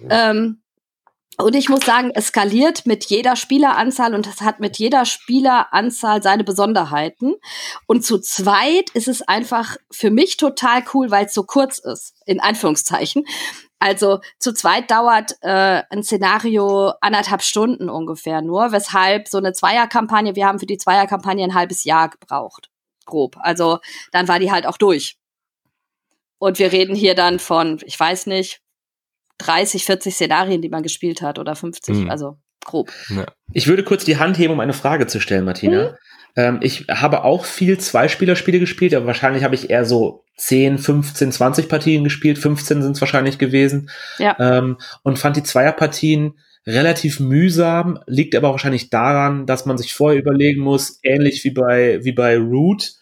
Ähm, und ich muss sagen, es skaliert mit jeder Spieleranzahl und es hat mit jeder Spieleranzahl seine Besonderheiten. Und zu zweit ist es einfach für mich total cool, weil es so kurz ist, in Anführungszeichen. Also zu zweit dauert äh, ein Szenario anderthalb Stunden ungefähr nur, weshalb so eine Zweierkampagne, wir haben für die Zweierkampagne ein halbes Jahr gebraucht, grob. Also dann war die halt auch durch. Und wir reden hier dann von, ich weiß nicht, 30, 40 Szenarien, die man gespielt hat oder 50, mhm. also grob. Ja. Ich würde kurz die Hand heben, um eine Frage zu stellen, Martina. Mhm. Ähm, ich habe auch viel Zweispielerspiele gespielt, aber wahrscheinlich habe ich eher so 10, 15, 20 Partien gespielt. 15 sind es wahrscheinlich gewesen. Ja. Ähm, und fand die Zweierpartien relativ mühsam, liegt aber wahrscheinlich daran, dass man sich vorher überlegen muss, ähnlich wie bei, wie bei Root,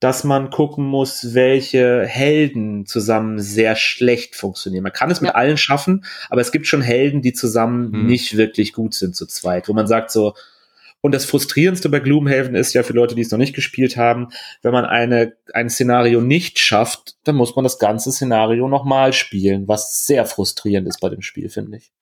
dass man gucken muss, welche Helden zusammen sehr schlecht funktionieren. Man kann es mit ja. allen schaffen, aber es gibt schon Helden, die zusammen hm. nicht wirklich gut sind zu zweit, wo man sagt so, und das Frustrierendste bei Gloomhaven ist ja für Leute, die es noch nicht gespielt haben, wenn man eine, ein Szenario nicht schafft, dann muss man das ganze Szenario nochmal spielen, was sehr frustrierend ist bei dem Spiel, finde ich.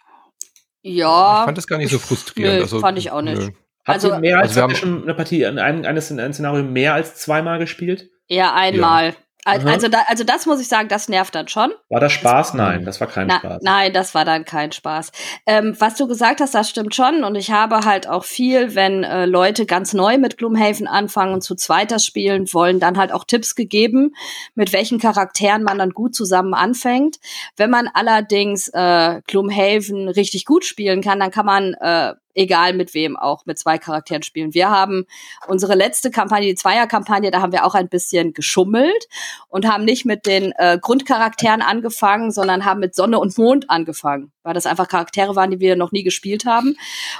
Ja. Ich fand das gar nicht so frustrierend. Nö, also, fand ich auch nicht. Nö. Habt also, mehr als also wir schon eine Partie, ein, ein, ein Szenario mehr als zweimal gespielt? Ja, einmal. Ja. Also, da, also das muss ich sagen, das nervt dann schon. War das Spaß? Nein, das war kein na, Spaß. Nein, das war dann kein Spaß. Ähm, was du gesagt hast, das stimmt schon. Und ich habe halt auch viel, wenn äh, Leute ganz neu mit Gloomhaven anfangen und zu zweiter spielen wollen, dann halt auch Tipps gegeben, mit welchen Charakteren man dann gut zusammen anfängt. Wenn man allerdings äh, Gloomhaven richtig gut spielen kann, dann kann man äh, egal mit wem auch mit zwei Charakteren spielen. Wir haben unsere letzte Kampagne, die Zweierkampagne, da haben wir auch ein bisschen geschummelt und haben nicht mit den äh, Grundcharakteren angefangen, sondern haben mit Sonne und Mond angefangen, weil das einfach Charaktere waren, die wir noch nie gespielt haben.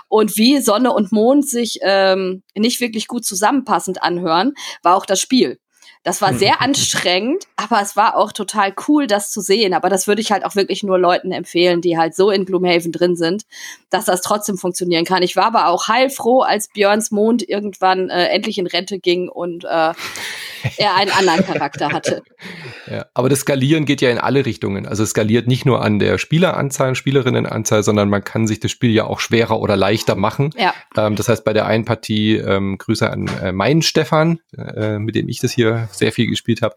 Und wie Sonne und Mond sich ähm, nicht wirklich gut zusammenpassend anhören, war auch das Spiel. Das war sehr anstrengend, aber es war auch total cool, das zu sehen. Aber das würde ich halt auch wirklich nur Leuten empfehlen, die halt so in Gloomhaven drin sind, dass das trotzdem funktionieren kann. Ich war aber auch heilfroh, als Björns Mond irgendwann äh, endlich in Rente ging und äh, er einen anderen Charakter hatte. Ja, aber das Skalieren geht ja in alle Richtungen. Also es skaliert nicht nur an der Spieleranzahl, Spielerinnenanzahl, sondern man kann sich das Spiel ja auch schwerer oder leichter machen. Ja. Ähm, das heißt, bei der einen Partie ähm, Grüße an äh, meinen Stefan, äh, mit dem ich das hier sehr viel gespielt habe,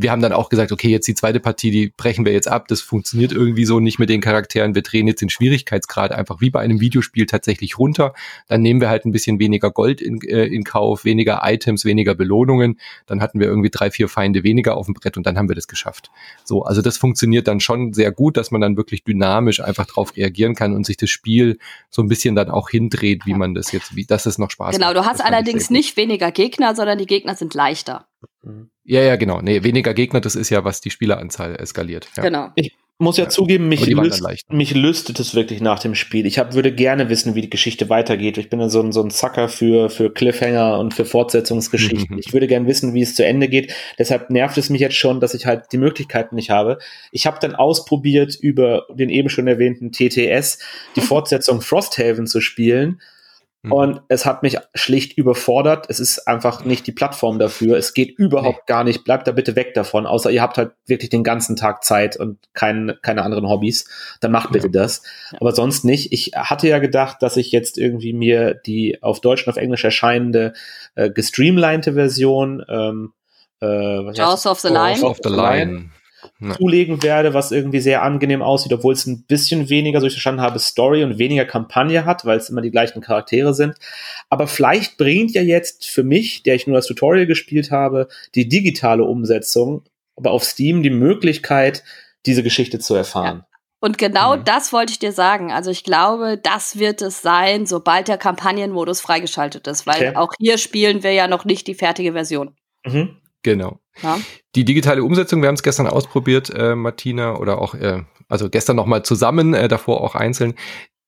wir haben dann auch gesagt, okay, jetzt die zweite Partie, die brechen wir jetzt ab. Das funktioniert irgendwie so nicht mit den Charakteren. Wir drehen jetzt den Schwierigkeitsgrad einfach wie bei einem Videospiel tatsächlich runter. Dann nehmen wir halt ein bisschen weniger Gold in, äh, in Kauf, weniger Items, weniger Belohnungen. Dann hatten wir irgendwie drei, vier Feinde weniger auf dem Brett und dann haben wir das geschafft. So, also das funktioniert dann schon sehr gut, dass man dann wirklich dynamisch einfach drauf reagieren kann und sich das Spiel so ein bisschen dann auch hindreht, wie man das jetzt, wie, dass es noch Spaß genau, macht. Genau, du hast allerdings nicht weniger Gegner, sondern die Gegner sind leichter. Ja, ja, genau. Nee, weniger Gegner, das ist ja, was die Spieleranzahl eskaliert. Ja. Genau. Ich, muss ja, ja. zugeben, mich, lüst, mich lüstet es wirklich nach dem Spiel. Ich hab, würde gerne wissen, wie die Geschichte weitergeht. Ich bin ja so ein, so ein Sucker für, für Cliffhanger und für Fortsetzungsgeschichten. ich würde gerne wissen, wie es zu Ende geht. Deshalb nervt es mich jetzt schon, dass ich halt die Möglichkeiten nicht habe. Ich habe dann ausprobiert, über den eben schon erwähnten TTS die Fortsetzung Frosthaven zu spielen. Mhm. Und es hat mich schlicht überfordert. Es ist einfach nicht die Plattform dafür. Es geht überhaupt nee. gar nicht. Bleibt da bitte weg davon. Außer ihr habt halt wirklich den ganzen Tag Zeit und kein, keine anderen Hobbys. Dann macht bitte ja. das. Aber sonst nicht. Ich hatte ja gedacht, dass ich jetzt irgendwie mir die auf Deutsch und auf Englisch erscheinende äh, gestreamlinete Version ähm, äh, Jaws of the Line. of the Line ja. zulegen werde, was irgendwie sehr angenehm aussieht, obwohl es ein bisschen weniger, so ich verstanden habe, Story und weniger Kampagne hat, weil es immer die gleichen Charaktere sind. Aber vielleicht bringt ja jetzt für mich, der ich nur das Tutorial gespielt habe, die digitale Umsetzung, aber auf Steam die Möglichkeit, diese Geschichte zu erfahren. Ja. Und genau mhm. das wollte ich dir sagen. Also ich glaube, das wird es sein, sobald der Kampagnenmodus freigeschaltet ist, weil okay. auch hier spielen wir ja noch nicht die fertige Version. Mhm. Genau. Ja. Die digitale Umsetzung, wir haben es gestern ausprobiert, äh, Martina, oder auch, äh, also gestern nochmal zusammen, äh, davor auch einzeln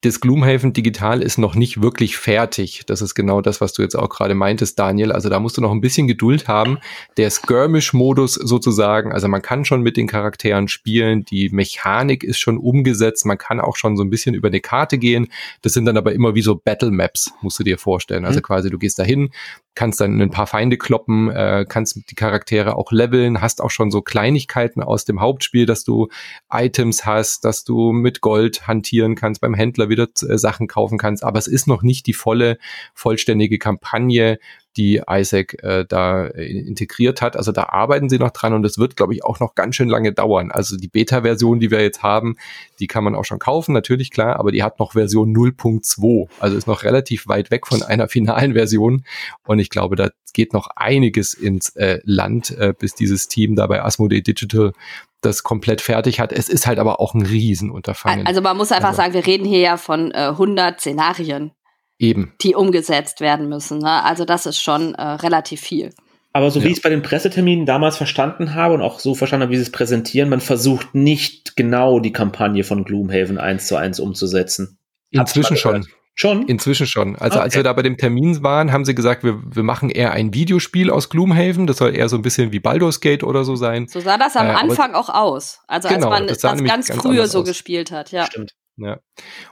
das Gloomhaven Digital ist noch nicht wirklich fertig. Das ist genau das, was du jetzt auch gerade meintest, Daniel. Also da musst du noch ein bisschen Geduld haben. Der Skirmish-Modus sozusagen, also man kann schon mit den Charakteren spielen, die Mechanik ist schon umgesetzt, man kann auch schon so ein bisschen über eine Karte gehen. Das sind dann aber immer wie so Battle Maps, musst du dir vorstellen. Also mhm. quasi du gehst dahin, kannst dann ein paar Feinde kloppen, äh, kannst die Charaktere auch leveln, hast auch schon so Kleinigkeiten aus dem Hauptspiel, dass du Items hast, dass du mit Gold hantieren kannst beim Händler wieder äh, Sachen kaufen kannst. Aber es ist noch nicht die volle, vollständige Kampagne, die Isaac äh, da äh, integriert hat. Also da arbeiten sie noch dran und es wird, glaube ich, auch noch ganz schön lange dauern. Also die Beta-Version, die wir jetzt haben, die kann man auch schon kaufen, natürlich klar, aber die hat noch Version 0.2. Also ist noch relativ weit weg von einer finalen Version. Und ich glaube, da geht noch einiges ins äh, Land, äh, bis dieses Team da bei Asmodee Digital das komplett fertig hat. Es ist halt aber auch ein Riesenunterfangen. Also man muss einfach also. sagen, wir reden hier ja von äh, 100 Szenarien. Eben. Die umgesetzt werden müssen. Ne? Also das ist schon äh, relativ viel. Aber so ja. wie ich es bei den Presseterminen damals verstanden habe und auch so verstanden habe, wie sie es präsentieren, man versucht nicht genau die Kampagne von Gloomhaven eins zu eins umzusetzen. Inzwischen schon. Schon? Inzwischen schon. Also okay. als wir da bei dem Termin waren, haben sie gesagt, wir, wir machen eher ein Videospiel aus Gloomhaven. Das soll eher so ein bisschen wie Baldur's Gate oder so sein. So sah das am äh, Anfang auch aus. Also genau, als man das, das ganz, ganz früher so aus. gespielt hat, ja. Stimmt. Ja.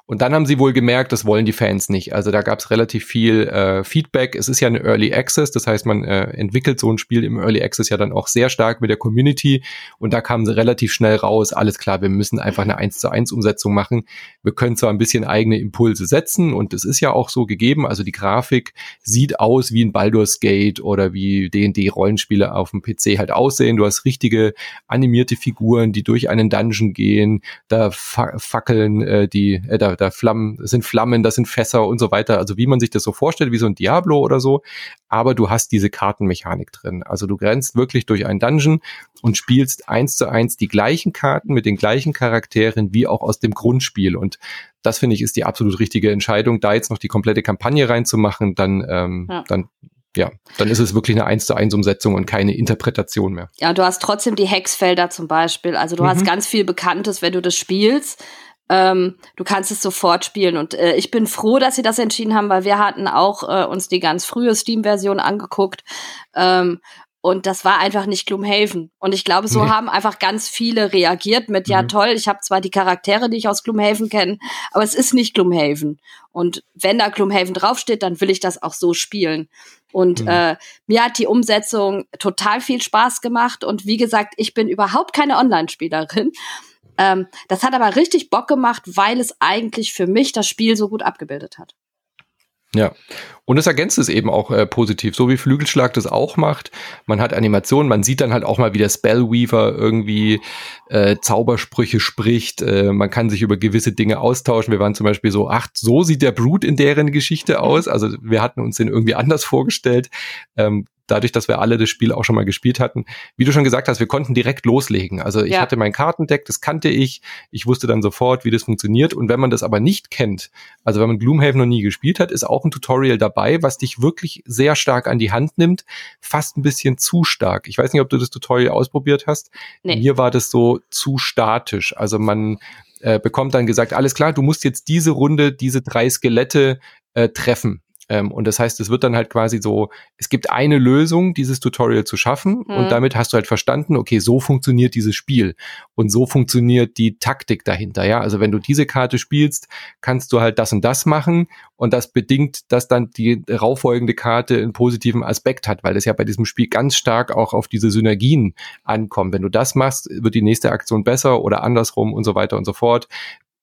Und dann haben sie wohl gemerkt, das wollen die Fans nicht. Also da gab es relativ viel äh, Feedback. Es ist ja eine Early Access, das heißt, man äh, entwickelt so ein Spiel im Early Access ja dann auch sehr stark mit der Community. Und da kamen sie relativ schnell raus, alles klar, wir müssen einfach eine 1 zu 1 Umsetzung machen. Wir können zwar ein bisschen eigene Impulse setzen und es ist ja auch so gegeben. Also die Grafik sieht aus wie ein Baldur's Gate oder wie D&D-Rollenspiele auf dem PC halt aussehen. Du hast richtige animierte Figuren, die durch einen Dungeon gehen, da fa fackeln äh, äh, die, äh, da, da Flammen, sind Flammen, das sind Fässer und so weiter. Also wie man sich das so vorstellt, wie so ein Diablo oder so. Aber du hast diese Kartenmechanik drin. Also du grenzt wirklich durch einen Dungeon und spielst eins zu eins die gleichen Karten mit den gleichen Charakteren wie auch aus dem Grundspiel. Und das finde ich ist die absolut richtige Entscheidung, da jetzt noch die komplette Kampagne reinzumachen, dann, ähm, ja. dann ja, dann ist es wirklich eine 1 zu 1 Umsetzung und keine Interpretation mehr. Ja, du hast trotzdem die Hexfelder zum Beispiel. Also du mhm. hast ganz viel Bekanntes, wenn du das spielst. Ähm, du kannst es sofort spielen. Und äh, ich bin froh, dass sie das entschieden haben, weil wir hatten auch äh, uns die ganz frühe Steam-Version angeguckt. Ähm, und das war einfach nicht Gloomhaven. Und ich glaube, so nee. haben einfach ganz viele reagiert mit, ja mhm. toll, ich habe zwar die Charaktere, die ich aus Gloomhaven kenne, aber es ist nicht Gloomhaven. Und wenn da Gloomhaven draufsteht, dann will ich das auch so spielen. Und mhm. äh, mir hat die Umsetzung total viel Spaß gemacht. Und wie gesagt, ich bin überhaupt keine Online-Spielerin. Ähm, das hat aber richtig Bock gemacht, weil es eigentlich für mich das Spiel so gut abgebildet hat. Ja, und es ergänzt es eben auch äh, positiv, so wie Flügelschlag das auch macht. Man hat Animationen, man sieht dann halt auch mal, wie der Spellweaver irgendwie äh, Zaubersprüche spricht. Äh, man kann sich über gewisse Dinge austauschen. Wir waren zum Beispiel so, ach, so sieht der Brut in deren Geschichte aus. Also wir hatten uns den irgendwie anders vorgestellt. Ähm, dadurch, dass wir alle das Spiel auch schon mal gespielt hatten, wie du schon gesagt hast, wir konnten direkt loslegen. Also ich ja. hatte mein Kartendeck, das kannte ich, ich wusste dann sofort, wie das funktioniert. Und wenn man das aber nicht kennt, also wenn man Gloomhaven noch nie gespielt hat, ist auch ein Tutorial dabei, was dich wirklich sehr stark an die Hand nimmt, fast ein bisschen zu stark. Ich weiß nicht, ob du das Tutorial ausprobiert hast. Nee. Mir war das so zu statisch. Also man äh, bekommt dann gesagt, alles klar, du musst jetzt diese Runde, diese drei Skelette äh, treffen. Ähm, und das heißt, es wird dann halt quasi so, es gibt eine Lösung, dieses Tutorial zu schaffen mhm. und damit hast du halt verstanden, okay, so funktioniert dieses Spiel und so funktioniert die Taktik dahinter, ja. Also wenn du diese Karte spielst, kannst du halt das und das machen und das bedingt, dass dann die rauffolgende Karte einen positiven Aspekt hat, weil es ja bei diesem Spiel ganz stark auch auf diese Synergien ankommt. Wenn du das machst, wird die nächste Aktion besser oder andersrum und so weiter und so fort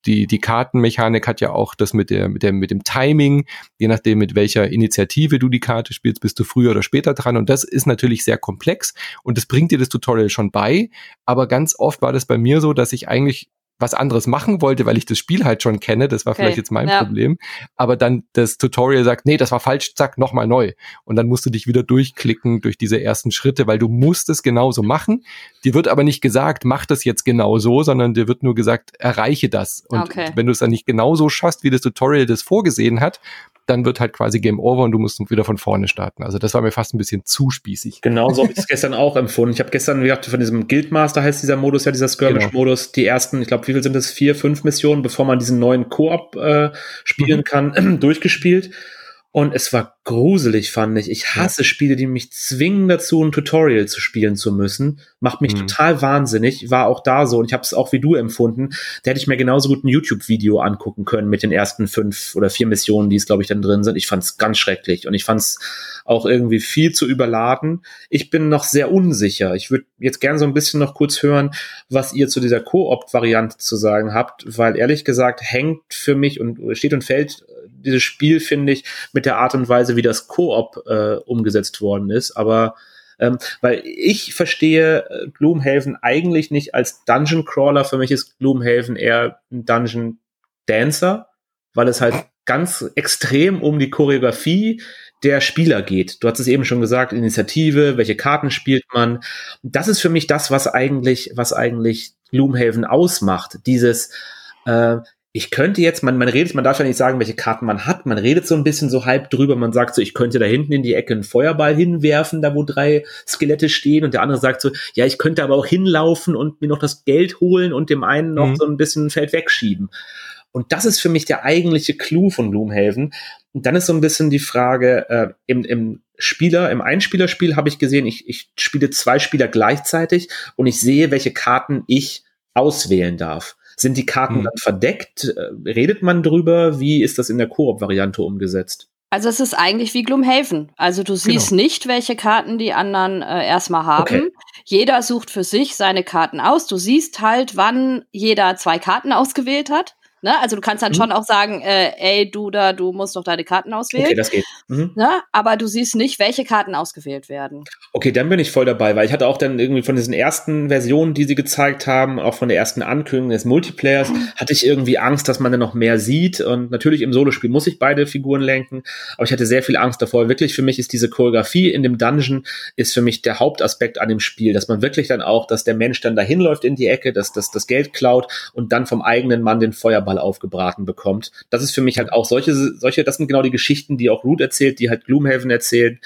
die, die Kartenmechanik hat ja auch das mit der, mit der, mit dem Timing. Je nachdem, mit welcher Initiative du die Karte spielst, bist du früher oder später dran. Und das ist natürlich sehr komplex. Und das bringt dir das Tutorial schon bei. Aber ganz oft war das bei mir so, dass ich eigentlich was anderes machen wollte, weil ich das Spiel halt schon kenne. Das war okay. vielleicht jetzt mein ja. Problem. Aber dann das Tutorial sagt, nee, das war falsch, zack, nochmal neu. Und dann musst du dich wieder durchklicken durch diese ersten Schritte, weil du musst es genauso machen. Dir wird aber nicht gesagt, mach das jetzt genau so, sondern dir wird nur gesagt, erreiche das. Und okay. wenn du es dann nicht genauso schaffst, wie das Tutorial das vorgesehen hat, dann wird halt quasi Game Over und du musst wieder von vorne starten. Also das war mir fast ein bisschen zu spießig. Genau so habe ich es gestern auch empfunden. Ich habe gestern, wie gesagt, von diesem Guildmaster heißt dieser Modus ja, dieser Skirmish-Modus, genau. die ersten, ich glaube, wie viel sind das? Vier, fünf Missionen, bevor man diesen neuen Koop äh, spielen mhm. kann, durchgespielt. Und es war gruselig, fand ich. Ich hasse ja. Spiele, die mich zwingen dazu, ein Tutorial zu spielen zu müssen. Macht mich mhm. total wahnsinnig. War auch da so und ich habe es auch wie du empfunden. Da hätte ich mir genauso gut ein YouTube-Video angucken können mit den ersten fünf oder vier Missionen, die es, glaube ich, dann drin sind. Ich fand es ganz schrecklich und ich fand es auch irgendwie viel zu überladen. Ich bin noch sehr unsicher. Ich würde jetzt gerne so ein bisschen noch kurz hören, was ihr zu dieser Koop-Variante zu sagen habt, weil ehrlich gesagt hängt für mich und steht und fällt dieses Spiel, finde ich, mit der Art und Weise, wie das Koop äh, umgesetzt worden ist. Aber ähm, weil ich verstehe äh, Gloomhaven eigentlich nicht als Dungeon Crawler. Für mich ist Gloomhaven eher ein Dungeon Dancer, weil es halt ganz extrem um die Choreografie der Spieler geht. Du hast es eben schon gesagt, Initiative, welche Karten spielt man. Das ist für mich das, was eigentlich, was eigentlich Gloomhaven ausmacht. Dieses, äh, ich könnte jetzt, man, man redet, man darf ja nicht sagen, welche Karten man hat. Man redet so ein bisschen so halb drüber. Man sagt so, ich könnte da hinten in die Ecke einen Feuerball hinwerfen, da wo drei Skelette stehen. Und der andere sagt so, ja, ich könnte aber auch hinlaufen und mir noch das Geld holen und dem einen noch mhm. so ein bisschen Feld wegschieben. Und das ist für mich der eigentliche Clou von Gloomhaven. Und dann ist so ein bisschen die Frage, äh, im, im Spieler, im Einspielerspiel habe ich gesehen, ich, ich spiele zwei Spieler gleichzeitig und ich sehe, welche Karten ich auswählen darf. Sind die Karten hm. dann verdeckt? Äh, redet man drüber? Wie ist das in der Koop-Variante umgesetzt? Also es ist eigentlich wie Gloomhaven. Also du siehst genau. nicht, welche Karten die anderen äh, erstmal haben. Okay. Jeder sucht für sich seine Karten aus. Du siehst halt, wann jeder zwei Karten ausgewählt hat. Ne? Also du kannst dann mhm. schon auch sagen, äh, ey, du da, du musst doch deine Karten auswählen. Okay, das geht. Mhm. Ne? Aber du siehst nicht, welche Karten ausgewählt werden. Okay, dann bin ich voll dabei, weil ich hatte auch dann irgendwie von diesen ersten Versionen, die sie gezeigt haben, auch von der ersten Ankündigung des Multiplayers, mhm. hatte ich irgendwie Angst, dass man dann noch mehr sieht. Und natürlich im Solospiel muss ich beide Figuren lenken, aber ich hatte sehr viel Angst davor. Wirklich für mich ist diese Choreografie in dem Dungeon ist für mich der Hauptaspekt an dem Spiel, dass man wirklich dann auch, dass der Mensch dann dahin läuft in die Ecke, dass das das Geld klaut und dann vom eigenen Mann den Feuerball aufgebraten bekommt. Das ist für mich halt auch solche, solche, das sind genau die Geschichten, die auch Root erzählt, die halt Gloomhaven erzählt,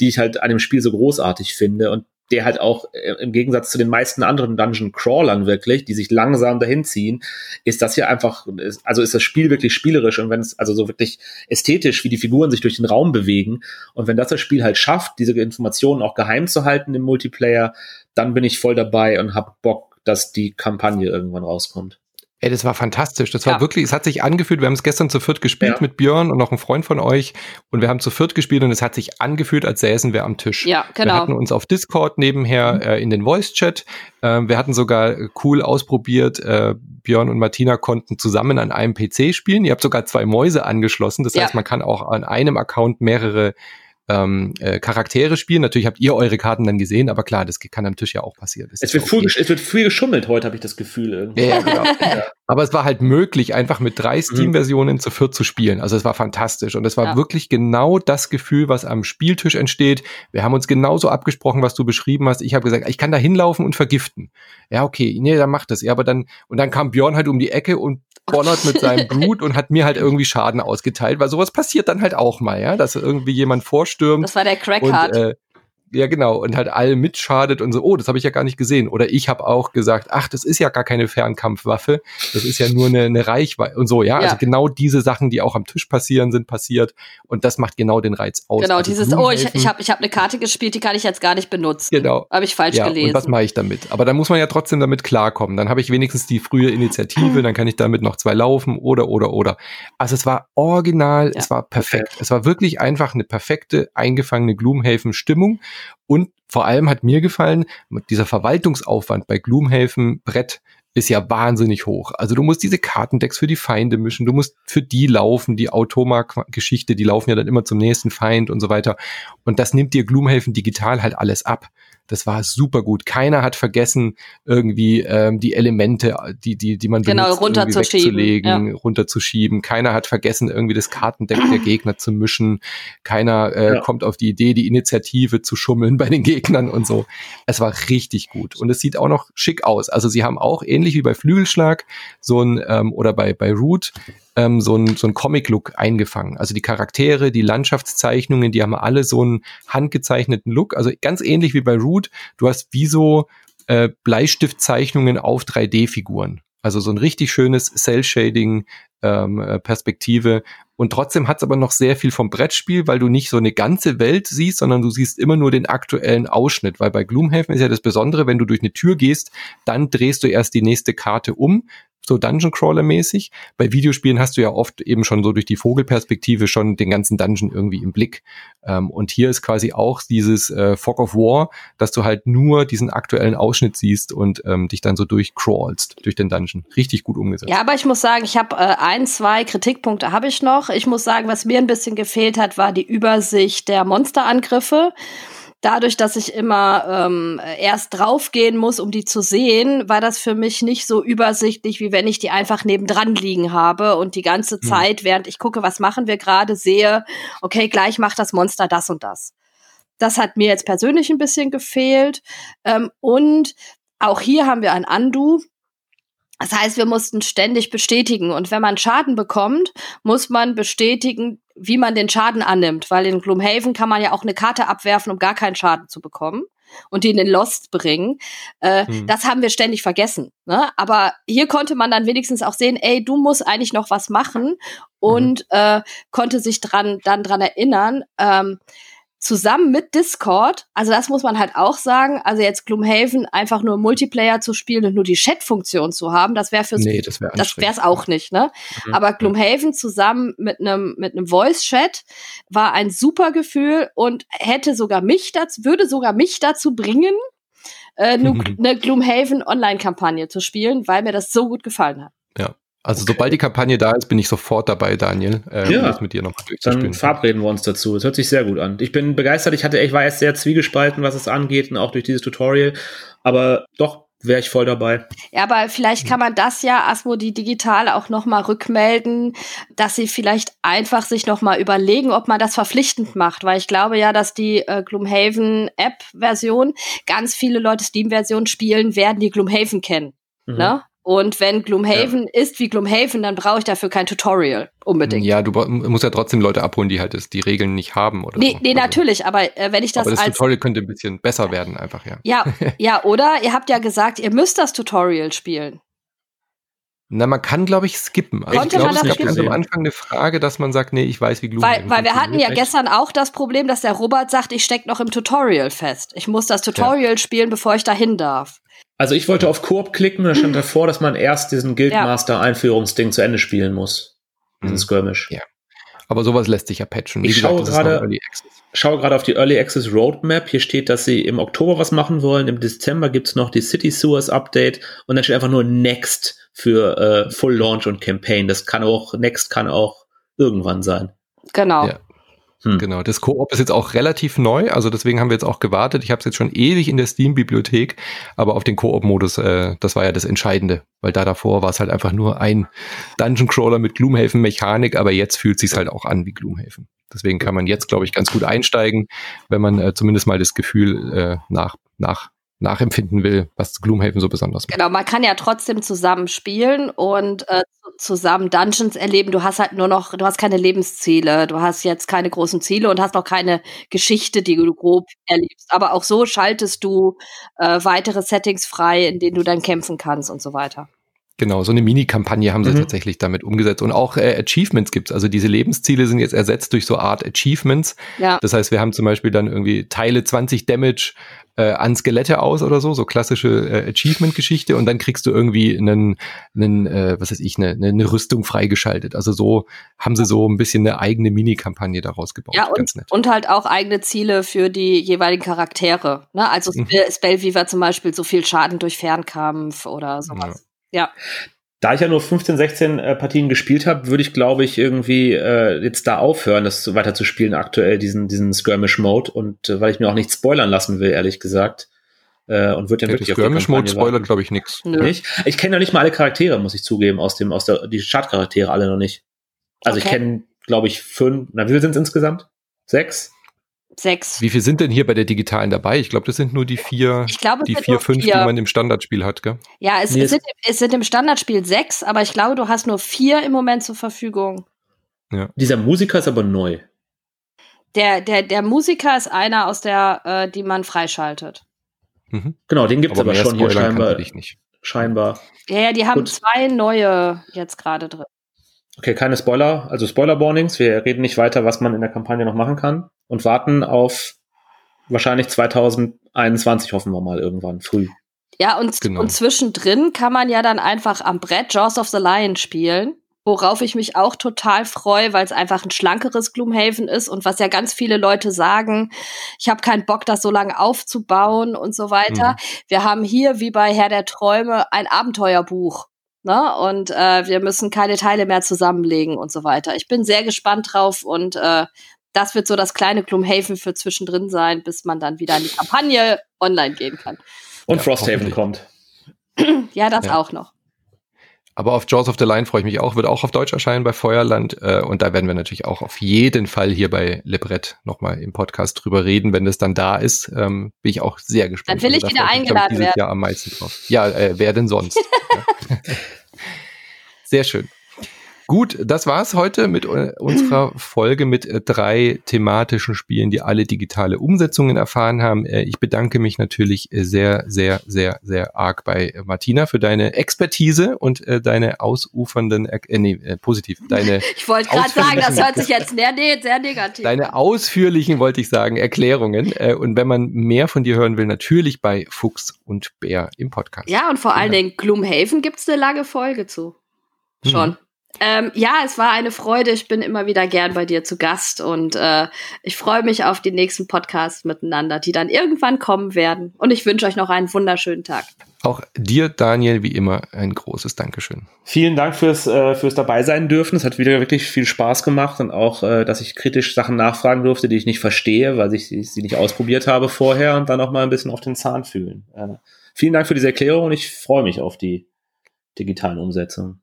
die ich halt an dem Spiel so großartig finde und der halt auch äh, im Gegensatz zu den meisten anderen Dungeon Crawlern wirklich, die sich langsam dahin ziehen, ist das hier einfach, also ist das Spiel wirklich spielerisch und wenn es also so wirklich ästhetisch, wie die Figuren sich durch den Raum bewegen und wenn das das Spiel halt schafft, diese Informationen auch geheim zu halten im Multiplayer, dann bin ich voll dabei und hab Bock, dass die Kampagne irgendwann rauskommt. Ey, das war fantastisch. Das war ja. wirklich, es hat sich angefühlt, wir haben es gestern zu viert gespielt ja. mit Björn und noch ein Freund von euch und wir haben zu viert gespielt und es hat sich angefühlt, als säßen wir am Tisch. Ja, genau. Wir hatten uns auf Discord nebenher mhm. äh, in den Voice-Chat. Äh, wir hatten sogar cool ausprobiert, äh, Björn und Martina konnten zusammen an einem PC spielen. Ihr habt sogar zwei Mäuse angeschlossen. Das ja. heißt, man kann auch an einem Account mehrere ähm, äh, Charaktere spielen. Natürlich habt ihr eure Karten dann gesehen, aber klar, das kann am Tisch ja auch passieren. Es wird, okay. viel, es wird, viel, geschummelt heute, habe ich das Gefühl. Irgendwie. Ja, genau. ja. Aber es war halt möglich, einfach mit drei mhm. Steam-Versionen mhm. zu viert zu spielen. Also es war fantastisch. Und es war ja. wirklich genau das Gefühl, was am Spieltisch entsteht. Wir haben uns genauso abgesprochen, was du beschrieben hast. Ich habe gesagt, ich kann da hinlaufen und vergiften. Ja, okay, nee, dann macht das. Ja, aber dann, und dann kam Björn halt um die Ecke und bonnert mit seinem Blut und hat mir halt irgendwie Schaden ausgeteilt, weil sowas passiert dann halt auch mal, ja, dass irgendwie jemand vorstürmt. Das war der Crackheart. Und, äh, ja, genau. Und halt allen mitschadet und so, oh, das habe ich ja gar nicht gesehen. Oder ich habe auch gesagt, ach, das ist ja gar keine Fernkampfwaffe. Das ist ja nur eine, eine Reichweite und so, ja? ja. Also genau diese Sachen, die auch am Tisch passieren, sind passiert. Und das macht genau den Reiz aus. Genau, also dieses, oh, ich, ich habe ich hab eine Karte gespielt, die kann ich jetzt gar nicht benutzen. Genau. Habe ich falsch ja, gelesen. Und was mache ich damit? Aber dann muss man ja trotzdem damit klarkommen. Dann habe ich wenigstens die frühe Initiative, dann kann ich damit noch zwei laufen oder, oder, oder. Also es war original, ja. es war perfekt. Es war wirklich einfach eine perfekte, eingefangene Gloomhaven-Stimmung. Und vor allem hat mir gefallen, dieser Verwaltungsaufwand bei Gloomhaven Brett ist ja wahnsinnig hoch. Also du musst diese Kartendecks für die Feinde mischen, du musst für die laufen, die Automa-Geschichte, die laufen ja dann immer zum nächsten Feind und so weiter. Und das nimmt dir Gloomhaven digital halt alles ab. Das war super gut. Keiner hat vergessen, irgendwie ähm, die Elemente, die, die, die man genau, benutzt, runterzulegen, ja. runterzuschieben. Keiner hat vergessen, irgendwie das Kartendeck der Gegner zu mischen. Keiner äh, ja. kommt auf die Idee, die Initiative zu schummeln bei den Gegnern und so. Es war richtig gut. Und es sieht auch noch schick aus. Also sie haben auch ähnlich wie bei Flügelschlag so ein ähm, oder bei, bei Root ähm, so ein, so ein Comic-Look eingefangen. Also die Charaktere, die Landschaftszeichnungen, die haben alle so einen handgezeichneten Look. Also ganz ähnlich wie bei Root. Du hast wie so äh, Bleistiftzeichnungen auf 3D-Figuren. Also so ein richtig schönes Cell-Shading ähm, äh, Perspektive. Und trotzdem hat es aber noch sehr viel vom Brettspiel, weil du nicht so eine ganze Welt siehst, sondern du siehst immer nur den aktuellen Ausschnitt. Weil bei Gloomhaven ist ja das Besondere, wenn du durch eine Tür gehst, dann drehst du erst die nächste Karte um, so Dungeon Crawler mäßig. Bei Videospielen hast du ja oft eben schon so durch die Vogelperspektive schon den ganzen Dungeon irgendwie im Blick. Ähm, und hier ist quasi auch dieses äh, Fog of War, dass du halt nur diesen aktuellen Ausschnitt siehst und ähm, dich dann so durchcrawlst durch den Dungeon. Richtig gut umgesetzt. Ja, aber ich muss sagen, ich habe äh, ein, zwei Kritikpunkte habe ich noch. Ich muss sagen, was mir ein bisschen gefehlt hat, war die Übersicht der Monsterangriffe dadurch, dass ich immer ähm, erst draufgehen muss, um die zu sehen, war das für mich nicht so übersichtlich, wie wenn ich die einfach nebendran liegen habe und die ganze hm. Zeit, während ich gucke, was machen wir gerade, sehe, okay, gleich macht das Monster das und das. Das hat mir jetzt persönlich ein bisschen gefehlt. Ähm, und auch hier haben wir ein Undo. Das heißt, wir mussten ständig bestätigen. Und wenn man Schaden bekommt, muss man bestätigen, wie man den Schaden annimmt. Weil in Gloomhaven kann man ja auch eine Karte abwerfen, um gar keinen Schaden zu bekommen und die in den Lost bringen. Äh, hm. Das haben wir ständig vergessen. Ne? Aber hier konnte man dann wenigstens auch sehen, ey, du musst eigentlich noch was machen und mhm. äh, konnte sich dran, dann dran erinnern. Ähm, zusammen mit Discord, also das muss man halt auch sagen, also jetzt Gloomhaven einfach nur Multiplayer zu spielen und nur die Chat-Funktion zu haben, das wäre fürs nee, das wäre das wär's auch nicht, ne? Mhm. Aber Gloomhaven zusammen mit einem mit einem Voice-Chat war ein super Gefühl und hätte sogar mich dazu würde sogar mich dazu bringen, äh, eine ne Gloomhaven Online-Kampagne zu spielen, weil mir das so gut gefallen hat. Also okay. sobald die Kampagne da ist, bin ich sofort dabei, Daniel, äh, ja, um das mit dir noch durchzuspielen. Dann verabreden wir uns dazu. Es hört sich sehr gut an. Ich bin begeistert. Ich hatte, ich war erst sehr zwiegespalten, was es angeht und auch durch dieses Tutorial. Aber doch wäre ich voll dabei. Ja, aber vielleicht kann man das ja Asmodi digital auch noch mal rückmelden, dass sie vielleicht einfach sich noch mal überlegen, ob man das verpflichtend macht, weil ich glaube ja, dass die äh, Gloomhaven App Version ganz viele Leute Steam Version spielen werden, die Gloomhaven kennen. Mhm. Ne? Und wenn Gloomhaven ja. ist wie Gloomhaven, dann brauche ich dafür kein Tutorial unbedingt. Ja, du musst ja trotzdem Leute abholen, die halt die Regeln nicht haben oder nee, so. Nee, also, natürlich, aber äh, wenn ich das aber das als Tutorial könnte ein bisschen besser werden einfach, ja. Ja, ja, oder ihr habt ja gesagt, ihr müsst das Tutorial spielen. Na, man kann, glaube ich, skippen. Also Konnte ich glaube, es gab ganz am Anfang eine Frage, dass man sagt, nee, ich weiß, wie Gloomhaven Weil, weil wir hatten ja gestern auch das Problem, dass der Robert sagt, ich stecke noch im Tutorial fest. Ich muss das Tutorial ja. spielen, bevor ich dahin darf. Also ich wollte auf Koop klicken, da stand davor, dass man erst diesen Guildmaster-Einführungsding zu Ende spielen muss. Diesen mhm. Skirmish. Ja. Aber sowas lässt sich ja patchen. Wie ich gesagt, schaue gerade schaue gerade auf die Early Access Roadmap. Hier steht, dass sie im Oktober was machen wollen. Im Dezember gibt's noch die City Sewers Update und dann steht einfach nur Next für äh, Full Launch und Campaign. Das kann auch, Next kann auch irgendwann sein. Genau. Ja. Hm. Genau, das Koop ist jetzt auch relativ neu, also deswegen haben wir jetzt auch gewartet. Ich habe es jetzt schon ewig in der Steam-Bibliothek, aber auf den Koop-Modus, äh, das war ja das Entscheidende, weil da davor war es halt einfach nur ein Dungeon-Crawler mit Gloomhaven-Mechanik, aber jetzt fühlt sich halt auch an wie Gloomhaven. Deswegen kann man jetzt, glaube ich, ganz gut einsteigen, wenn man äh, zumindest mal das Gefühl äh, nach, nach nachempfinden will, was Gloomhaven so besonders macht. Genau, man kann ja trotzdem zusammen spielen und äh, zusammen Dungeons erleben. Du hast halt nur noch, du hast keine Lebensziele, du hast jetzt keine großen Ziele und hast noch keine Geschichte, die du grob erlebst. Aber auch so schaltest du äh, weitere Settings frei, in denen du dann kämpfen kannst und so weiter. Genau, so eine Mini-Kampagne haben sie mhm. tatsächlich damit umgesetzt. Und auch äh, Achievements gibt's. Also diese Lebensziele sind jetzt ersetzt durch so Art Achievements. Ja. Das heißt, wir haben zum Beispiel dann irgendwie Teile 20 Damage äh, an Skelette aus oder so, so klassische äh, Achievement-Geschichte. Und dann kriegst du irgendwie einen, einen äh, was weiß ich, eine, eine Rüstung freigeschaltet. Also so haben sie so ein bisschen eine eigene Mini-Kampagne daraus gebaut. Ja, und, und halt auch eigene Ziele für die jeweiligen Charaktere. Ne? Also mhm. Spellweaver zum Beispiel so viel Schaden durch Fernkampf oder sowas. Ja. Ja. Da ich ja nur 15, 16 äh, Partien gespielt habe, würde ich, glaube ich, irgendwie äh, jetzt da aufhören, das weiter zu spielen aktuell, diesen, diesen Skirmish-Mode. Und äh, weil ich mir auch nichts spoilern lassen will, ehrlich gesagt. Äh, und wird dann ja, wirklich Skirmish-Mode spoilert, glaube ich, nichts. Nicht? Ich kenne noch nicht mal alle Charaktere, muss ich zugeben, aus dem, aus der, die Startcharaktere alle noch nicht. Also okay. ich kenne, glaube ich, fünf, na, wie viele sind es insgesamt? Sechs? Sechs. Wie viel sind denn hier bei der digitalen dabei? Ich glaube, das sind nur die vier, ich glaube, die vier, fünf, vier. die man im Standardspiel hat, gell? Ja, es, nee, es, sind, es sind im Standardspiel sechs, aber ich glaube, du hast nur vier im Moment zur Verfügung. Ja. Dieser Musiker ist aber neu. Der, der, der Musiker ist einer aus der, äh, die man freischaltet. Mhm. Genau, den gibt es aber, aber schon hier scheinbar. Scheinbar. Ja, ja, die haben Gut. zwei neue jetzt gerade drin. Okay, keine Spoiler, also Spoiler-Warnings. Wir reden nicht weiter, was man in der Kampagne noch machen kann und warten auf wahrscheinlich 2021, hoffen wir mal irgendwann früh. Ja, und, genau. und zwischendrin kann man ja dann einfach am Brett Jaws of the Lion spielen, worauf ich mich auch total freue, weil es einfach ein schlankeres Gloomhaven ist und was ja ganz viele Leute sagen, ich habe keinen Bock, das so lange aufzubauen und so weiter. Mhm. Wir haben hier, wie bei Herr der Träume, ein Abenteuerbuch Ne? Und äh, wir müssen keine Teile mehr zusammenlegen und so weiter. Ich bin sehr gespannt drauf und äh, das wird so das kleine Gloomhaven für zwischendrin sein, bis man dann wieder in die Kampagne online gehen kann. Und ja, Frosthaven kommt. ja, das ja. auch noch. Aber auf Jaws of the Line freue ich mich auch, wird auch auf Deutsch erscheinen bei Feuerland. Äh, und da werden wir natürlich auch auf jeden Fall hier bei Lebrett nochmal im Podcast drüber reden, wenn das dann da ist. Ähm, bin ich auch sehr gespannt. Dann will ich also, wieder eingeladen ich, ich, werden. Jahr am meisten drauf. Ja, äh, wer denn sonst? sehr schön. Gut, das war's heute mit äh, unserer Folge mit äh, drei thematischen Spielen, die alle digitale Umsetzungen erfahren haben. Äh, ich bedanke mich natürlich sehr, sehr, sehr, sehr arg bei Martina für deine Expertise und deine ausufernden, äh, nee, positiv, deine. Ich wollte gerade sagen, das hört sich jetzt sehr, sehr negativ. Deine ausführlichen, wollte ich sagen, Erklärungen. Und wenn man mehr von dir hören will, natürlich bei Fuchs und Bär im Podcast. Ja, und vor allen Dingen Gloomhaven gibt's eine lange Folge zu. Schon. Hm. Ähm, ja, es war eine Freude. Ich bin immer wieder gern bei dir zu Gast und äh, ich freue mich auf die nächsten Podcasts miteinander, die dann irgendwann kommen werden. Und ich wünsche euch noch einen wunderschönen Tag. Auch dir, Daniel, wie immer ein großes Dankeschön. Vielen Dank fürs, äh, fürs dabei sein dürfen. Es hat wieder wirklich viel Spaß gemacht und auch, äh, dass ich kritisch Sachen nachfragen durfte, die ich nicht verstehe, weil ich, ich sie nicht ausprobiert habe vorher und dann auch mal ein bisschen auf den Zahn fühlen. Äh, vielen Dank für diese Erklärung und ich freue mich auf die digitalen Umsetzungen.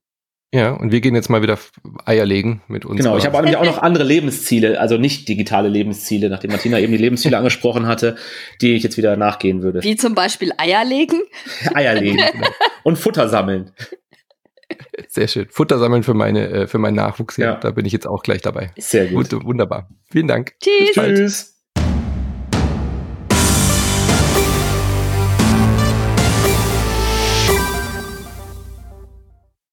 Ja, und wir gehen jetzt mal wieder Eier legen mit uns. Genau, ich habe nämlich auch noch andere Lebensziele, also nicht digitale Lebensziele, nachdem Martina eben die Lebensziele angesprochen hatte, die ich jetzt wieder nachgehen würde. Wie zum Beispiel Eier legen? Eier legen. genau. Und Futter sammeln. Sehr schön. Futter sammeln für meine, äh, für meinen Nachwuchs. Ja, ja. da bin ich jetzt auch gleich dabei. Sehr gut. gut wunderbar. Vielen Dank. Tschüss. Tschüss.